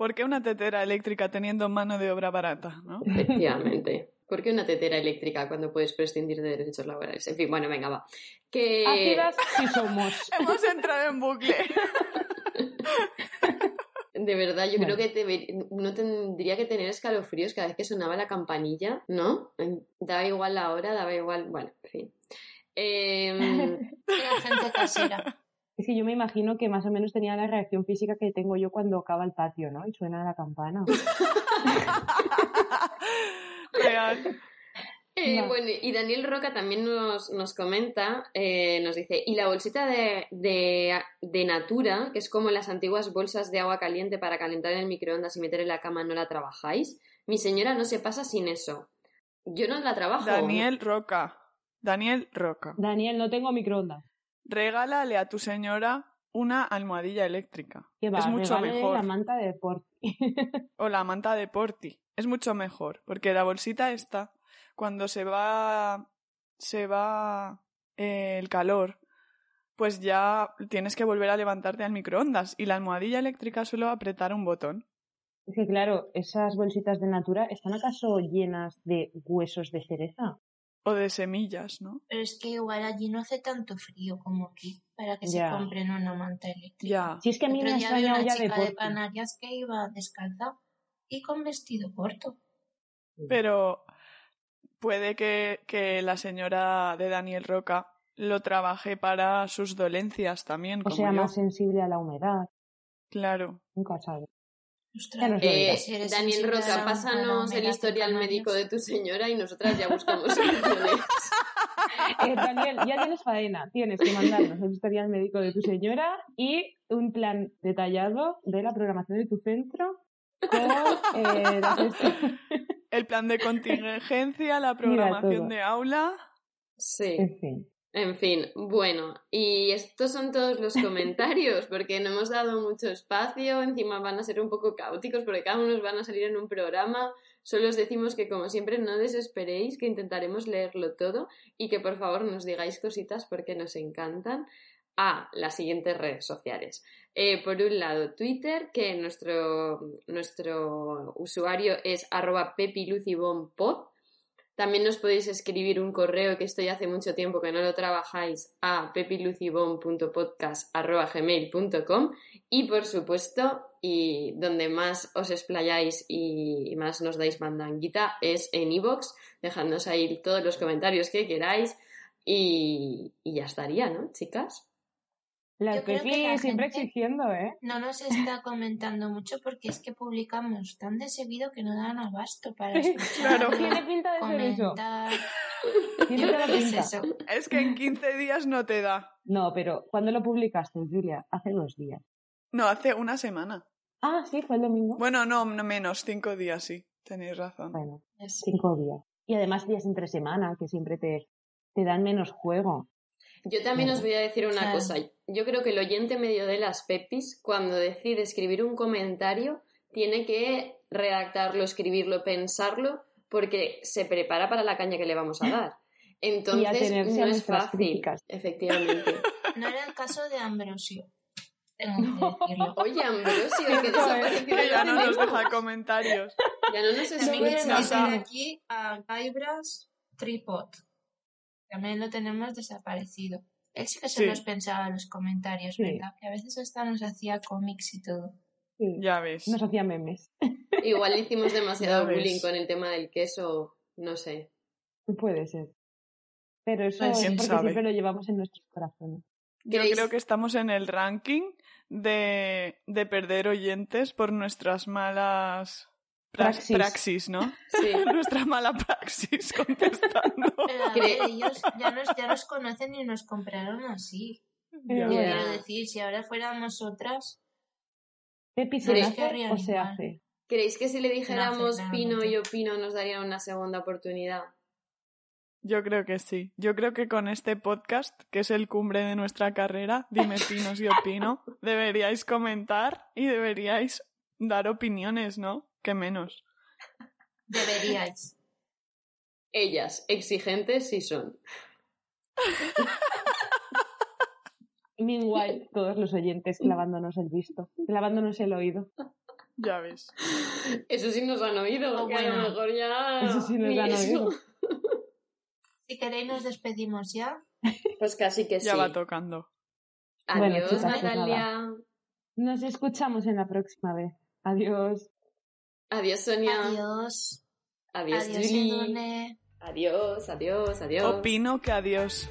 ¿Por qué una tetera eléctrica teniendo mano de obra barata, no?
efectivamente. ¿Por qué una tetera eléctrica cuando puedes prescindir de derechos laborales? En fin, bueno, venga, va. Que...
Ácidas sí somos. *laughs*
Hemos entrado en bucle. *laughs*
De verdad, yo
Bueno.
creo que uno tendría que tener escalofríos cada vez que sonaba la campanilla, ¿no? Daba igual la hora, daba igual. Bueno, en fin. Em, *laughs*
Era gente casera.
Es que yo me imagino que más o menos tenía la reacción física que tengo yo cuando acaba el patio, ¿no? Y suena la campana. *laughs*
Real.
Eh, bueno, y Daniel Roca también nos, nos comenta, eh, nos dice, y la bolsita de, de, de Natura, que es como las antiguas bolsas de agua caliente para calentar en el microondas y meter en la cama, ¿no la trabajáis? Mi señora no se pasa sin eso. Yo no la trabajo.
Daniel Roca. Daniel Roca.
Daniel, no tengo microondas.
Regálale a tu señora una almohadilla eléctrica.
¿Qué va?
es mucho mejor.
la manta de deporte. *laughs*
O la manta de Porti. Es mucho mejor. Porque la bolsita esta, cuando se va. se va eh, el calor, pues ya tienes que volver a levantarte al microondas. Y la almohadilla eléctrica solo apretar un botón.
Es que claro, esas bolsitas de Natura, ¿están acaso llenas de huesos de cereza?
O de semillas, ¿no?
Pero es que igual allí no hace tanto frío como aquí para que se compren una manta eléctrica.
Ya.
Si es que a mí me
una
ya de
chica de
Porti.
Canarias que iba descalza y con vestido corto.
Pero puede que, que la señora de Daniel Roca lo trabaje para sus dolencias también,
O
como
sea,
yo.
más sensible a la humedad.
Claro.
Nunca sabe.
Eh, Daniel Roca, pásanos el historial médico de tu señora y nosotras ya buscamos *laughs* soluciones. *laughs*
Eh, Daniel, ya tienes faena. Tienes que mandarnos el historial médico de tu señora y un plan detallado de la programación de tu centro con eh.
El plan de contingencia, la programación de aula.
Sí.
En fin.
En fin, bueno, y estos son todos los *laughs* comentarios, porque no hemos dado mucho espacio, encima van a ser un poco caóticos, porque cada uno van a salir en un programa. Solo os decimos que, como siempre, no desesperéis, que intentaremos leerlo todo y que por favor nos digáis cositas porque nos encantan a las siguientes redes sociales. Eh, por un lado, Twitter, que nuestro, nuestro usuario es arroba pepilucibompod. También nos podéis escribir un correo que esto ya hace mucho tiempo que no lo trabajáis a pepilucibon.podcast.gmail.com y por supuesto, y donde más os explayáis y más nos dais mandanguita es en iVoox, dejadnos ahí todos los comentarios que queráis y, y ya estaría, ¿no, chicas?
La
Yo creo que
Pepi
la
siempre exigiendo, ¿eh?
No nos está comentando mucho porque es que publicamos tan de seguido que no dan abasto para
Claro.
escuchar,
Tiene pinta de ser eso.
comentar.
Tiene toda la
que es
pinta.
eso.
Es que en 15 días no te da.
No, pero ¿cuándo lo publicaste, Julia? Hace dos días.
No, hace una semana.
Ah, sí, fue el domingo.
Bueno, no, no menos, cinco días, sí. Tenéis razón.
Bueno,
Es-
cinco días. Y además días entre semana, que siempre te, te dan menos juego.
Yo también os voy a decir una
Claro.
cosa. Yo creo que el oyente medio de las Pepis, cuando decide escribir un comentario, tiene que redactarlo, escribirlo, pensarlo, porque se prepara para la caña que le vamos a *laughs* dar. Entonces, no es fácil,
críticas.
efectivamente. *laughs*
No era el caso de Ambrosio.
Oye, Ambrosio, que *laughs* desapareció
ya no nos deja comentarios.
Ya no nos
También quiero
escucha.
escucha.
decir aquí a Gaibras Tripod. También lo tenemos desaparecido. Él sí que se
Sí.
los pensaba en los comentarios,
Sí.
¿verdad? Que a veces hasta nos hacía cómics y todo.
Sí.
Ya ves.
Nos hacía memes. *laughs*
Igual hicimos demasiado
Ya ves.
bullying con el tema del queso, no sé.
Puede ser. Pero eso
Pues
es porque
sabe.
siempre lo llevamos en nuestros corazones.
Yo
¿Creéis-
creo que estamos en el ranking de, de perder oyentes por nuestras malas
Praxis.
praxis, ¿no? *laughs*
Sí. *laughs*
Nuestra mala praxis *laughs* contestando.
Pero a
Cre-
ver, ellos ya nos, ya nos conocen y nos compraron así. Yo quiero decir, si ahora fuéramos otras,
¿Pepi se
No, es
hace
que harían
o se hace?
¿Creéis que si le dijéramos. Pino y Opino nos darían una segunda oportunidad?
Yo creo que sí. Yo creo que con este podcast, que es el cumbre de nuestra carrera, Dime Pinos y Opino, deberíais comentar y deberíais dar opiniones, ¿no? Que menos.
deberíais.
Ellas, exigentes sí son. *laughs*
Meanwhile, todos los oyentes clavándonos el visto, clavándonos el oído.
Ya ves.
Eso sí nos han oído,
Oh,
a lo
bueno.
mejor ya...
Eso sí nos han
eso.
oído. *laughs*
Si queréis nos despedimos ya.
Pues casi que sí.
Ya va tocando.
Bueno,
Adiós,
chicas, pues
Natalia.
Nos escuchamos en la próxima vez. Adiós.
Adiós, Sonia.
Adiós.
Adiós,
Adiós,
Julie. Adiós, adiós, adiós.
Opino que adiós.